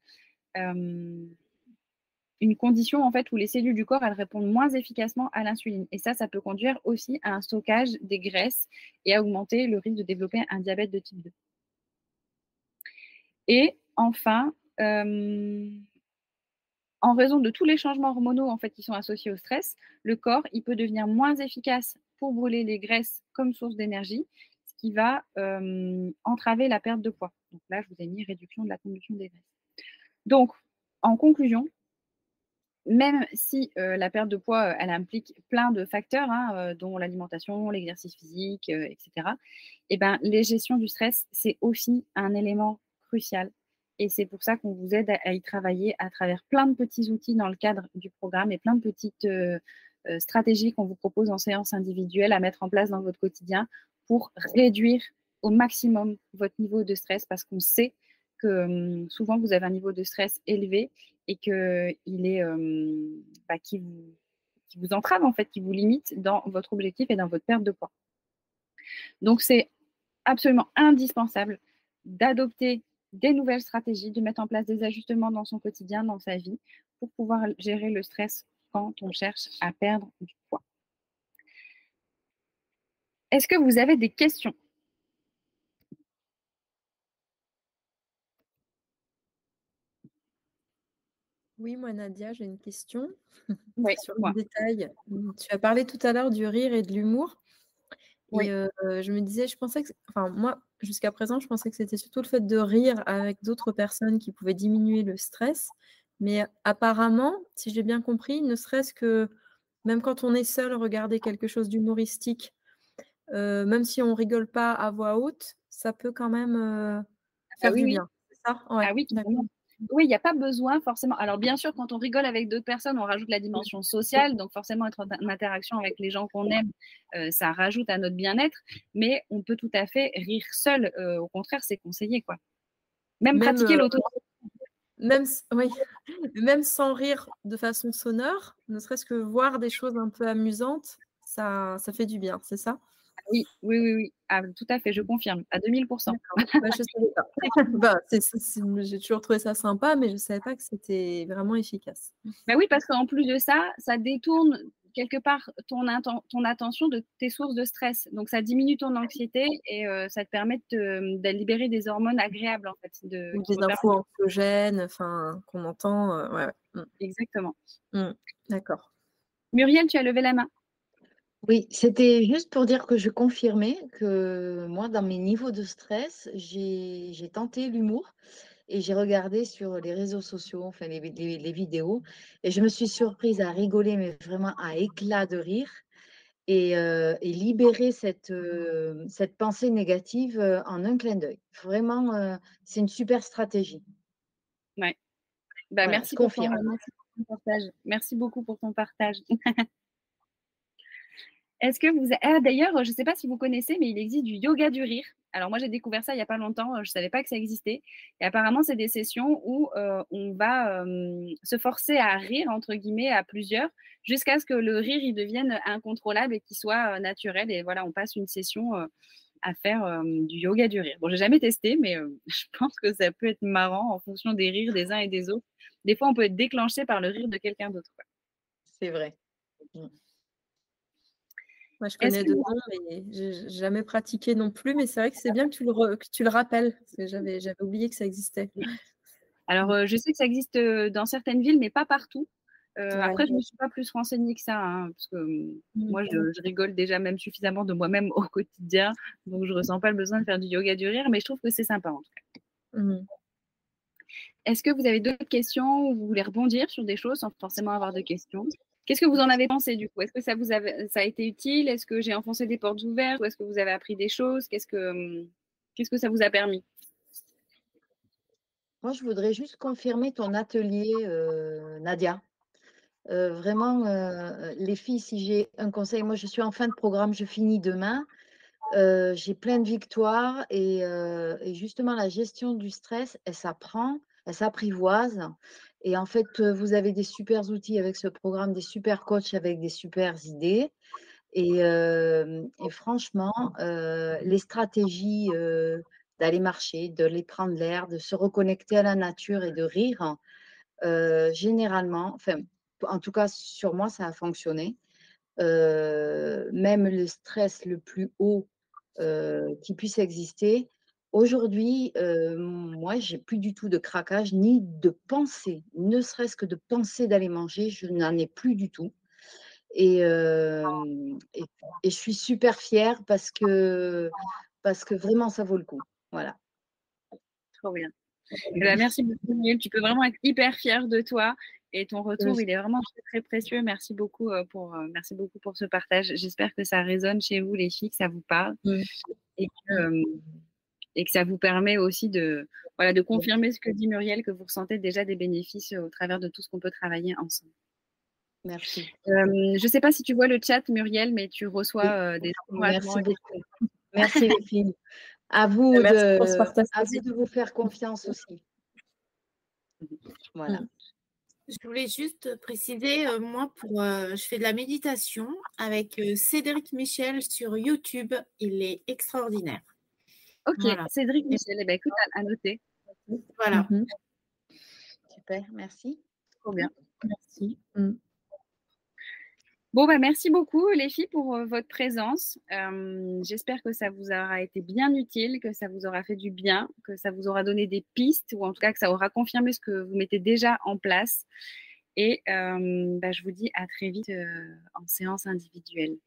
une condition en fait où les cellules du corps elles répondent moins efficacement à l'insuline. Et ça, ça peut conduire aussi à un stockage des graisses et à augmenter le risque de développer un diabète de type 2. Et enfin, euh, en raison de tous les changements hormonaux en fait qui sont associés au stress, le corps il peut devenir moins efficace pour brûler les graisses comme source d'énergie, ce qui va euh, entraver la perte de poids. Donc là, je vous ai mis réduction de la combustion des graisses. Donc, en conclusion, même si euh, la perte de poids, euh, elle implique plein de facteurs, hein, dont l'alimentation, l'exercice physique, etc., et eh ben, les gestions du stress, c'est aussi un élément crucial. Et c'est pour ça qu'on vous aide à, y travailler à travers plein de petits outils dans le cadre du programme et plein de petites stratégies qu'on vous propose en séance individuelle à mettre en place dans votre quotidien pour réduire au maximum votre niveau de stress parce qu'on sait que hum, souvent vous avez un niveau de stress élevé et que il est hum, bah, qui vous qui vous entrave en fait, qui vous limite dans votre objectif et dans votre perte de poids. Donc c'est absolument indispensable d'adopter des nouvelles stratégies, de mettre en place des ajustements dans son quotidien, dans sa vie, pour pouvoir gérer le stress quand on cherche à perdre du poids. Est-ce que vous avez des questions? Oui, moi, Nadia, j'ai une question *laughs* sur le détail. Tu as parlé tout à l'heure du rire et de l'humour. Et euh, je me disais, je pensais que, enfin, moi, jusqu'à présent, je pensais que c'était surtout le fait de rire avec d'autres personnes qui pouvaient diminuer le stress. Mais apparemment, si j'ai bien compris, ne serait-ce que même quand on est seul, regarder quelque chose d'humoristique, euh, même si on rigole pas à voix haute, ça peut quand même euh, ah faire du bien. C'est ça? Ah oui, oui, il n'y a pas besoin forcément. Alors, bien sûr, quand on rigole avec d'autres personnes, on rajoute la dimension sociale. Donc, forcément, être en interaction avec les gens qu'on aime, euh, ça rajoute à notre bien-être. Mais on peut tout à fait rire seul. Euh, au contraire, c'est conseillé, quoi. Même, pratiquer euh, l'auto. Même, oui, même sans rire de façon sonore, ne serait-ce que voir des choses un peu amusantes, ça, ça fait du bien, c'est ça? Oui, oui, oui, oui. Ah, tout à fait, je confirme, à 2000%. Bah, *laughs* j'ai toujours trouvé ça sympa, mais je ne savais pas que c'était vraiment efficace. Bah oui, parce qu'en plus de ça, ça détourne quelque part ton, ton, attention de tes sources de stress. Donc, ça diminue ton anxiété et ça te permet de, libérer des hormones agréables, en fait. De, des infos anxiogènes, enfin, qu'on entend. Mmh. Exactement. Mmh. D'accord. Muriel, tu as levé la main. Oui, c'était juste pour dire que je confirmais que moi, dans mes niveaux de stress, j'ai tenté l'humour et j'ai regardé sur les réseaux sociaux, enfin les, vidéos, et je me suis surprise à rigoler, mais vraiment à éclat de rire, et, euh, libérer cette, euh, cette pensée négative euh, en un clin d'œil. Vraiment, c'est une super stratégie. Ouais. Bah, merci, pour ton, merci pour ton partage. Merci beaucoup pour ton partage. *laughs* Est-ce que vous. Ah, D'ailleurs, je ne sais pas si vous connaissez, mais il existe du yoga du rire. Alors, moi, j'ai découvert ça il n'y a pas longtemps. Je ne savais pas que ça existait. Et apparemment, c'est des sessions où euh, on va se forcer à rire, entre guillemets, à plusieurs, jusqu'à ce que le rire il devienne incontrôlable et qu'il soit naturel. Et voilà, on passe une session à faire du yoga du rire. Bon, j'ai jamais testé, mais *laughs* je pense que ça peut être marrant en fonction des rires des uns et des autres. Des fois, on peut être déclenché par le rire de quelqu'un d'autre. C'est vrai. Mmh. Moi, je connais deux noms, mais j'ai jamais pratiqué non plus. Mais c'est vrai que c'est bien que tu le, que tu le rappelles, parce que j'avais oublié que ça existait. Alors, euh, je sais que ça existe euh, dans certaines villes, mais pas partout. Euh, après, je ne me suis pas plus renseignée que ça, hein, parce que mmh, moi, je, rigole déjà même suffisamment de moi-même *laughs* au quotidien, donc je ne ressens pas le besoin de faire du yoga du rire, mais je trouve que c'est sympa en tout cas. Mmh. Est-ce que vous avez d'autres questions ou vous voulez rebondir sur des choses sans forcément avoir de questions? Qu'est-ce que vous en avez pensé du coup? Est-ce que ça vous a, ça a été utile? Est-ce que j'ai enfoncé des portes ouvertes? Ou est-ce que vous avez appris des choses? Qu'est-ce que, hum, qu'est-ce que ça vous a permis? Moi, je voudrais juste confirmer ton atelier, euh, Nadia. Euh, vraiment, euh, les filles, si j'ai un conseil, moi je suis en fin de programme, je finis demain. j'ai plein de victoires et, et, justement la gestion du stress, elle s'apprend, elle s'apprivoise. Et en fait, vous avez des super outils avec ce programme, des super coachs avec des super idées. Et, franchement, les stratégies d'aller marcher, de les prendre l'air, de se reconnecter à la nature et de rire, généralement, enfin, en tout cas sur moi, ça a fonctionné. même le stress le plus haut qui puisse exister, Aujourd'hui, euh, moi, j'ai plus du tout de craquage ni de pensée, ne serait-ce que de penser d'aller manger, je n'en ai plus du tout. Et, et, je suis super fière parce que, parce que vraiment, ça vaut le coup. Voilà. Trop bien. Eh ben, merci beaucoup, Neil. Tu peux vraiment être hyper fière de toi. Et ton retour, il est vraiment très, précieux. Merci beaucoup, pour, merci beaucoup pour ce partage. J'espère que ça résonne chez vous, les filles, que ça vous parle. Et que, et que ça vous permet aussi de, voilà, de confirmer ce que dit Muriel, que vous ressentez déjà des bénéfices au travers de tout ce qu'on peut travailler ensemble. Merci. je ne sais pas si tu vois le chat, Muriel, mais tu reçois des Merci beaucoup. Merci les filles. À vous, de, à vous de vous faire confiance aussi. Voilà. Je voulais juste préciser, moi, pour, je fais de la méditation avec Cédric Michel sur YouTube. Il est extraordinaire. Ok, Cédric Michel, eh ben, écoute, à, noter. Voilà. Mhm. Super, merci. Trop bien. Merci. Mm. Bon, bah, merci beaucoup les filles pour euh, votre présence. Euh, j'espère que ça vous aura été bien utile, que ça vous aura fait du bien, que ça vous aura donné des pistes ou en tout cas que ça aura confirmé ce que vous mettez déjà en place. Et euh, bah, je vous dis à très vite en séance individuelle.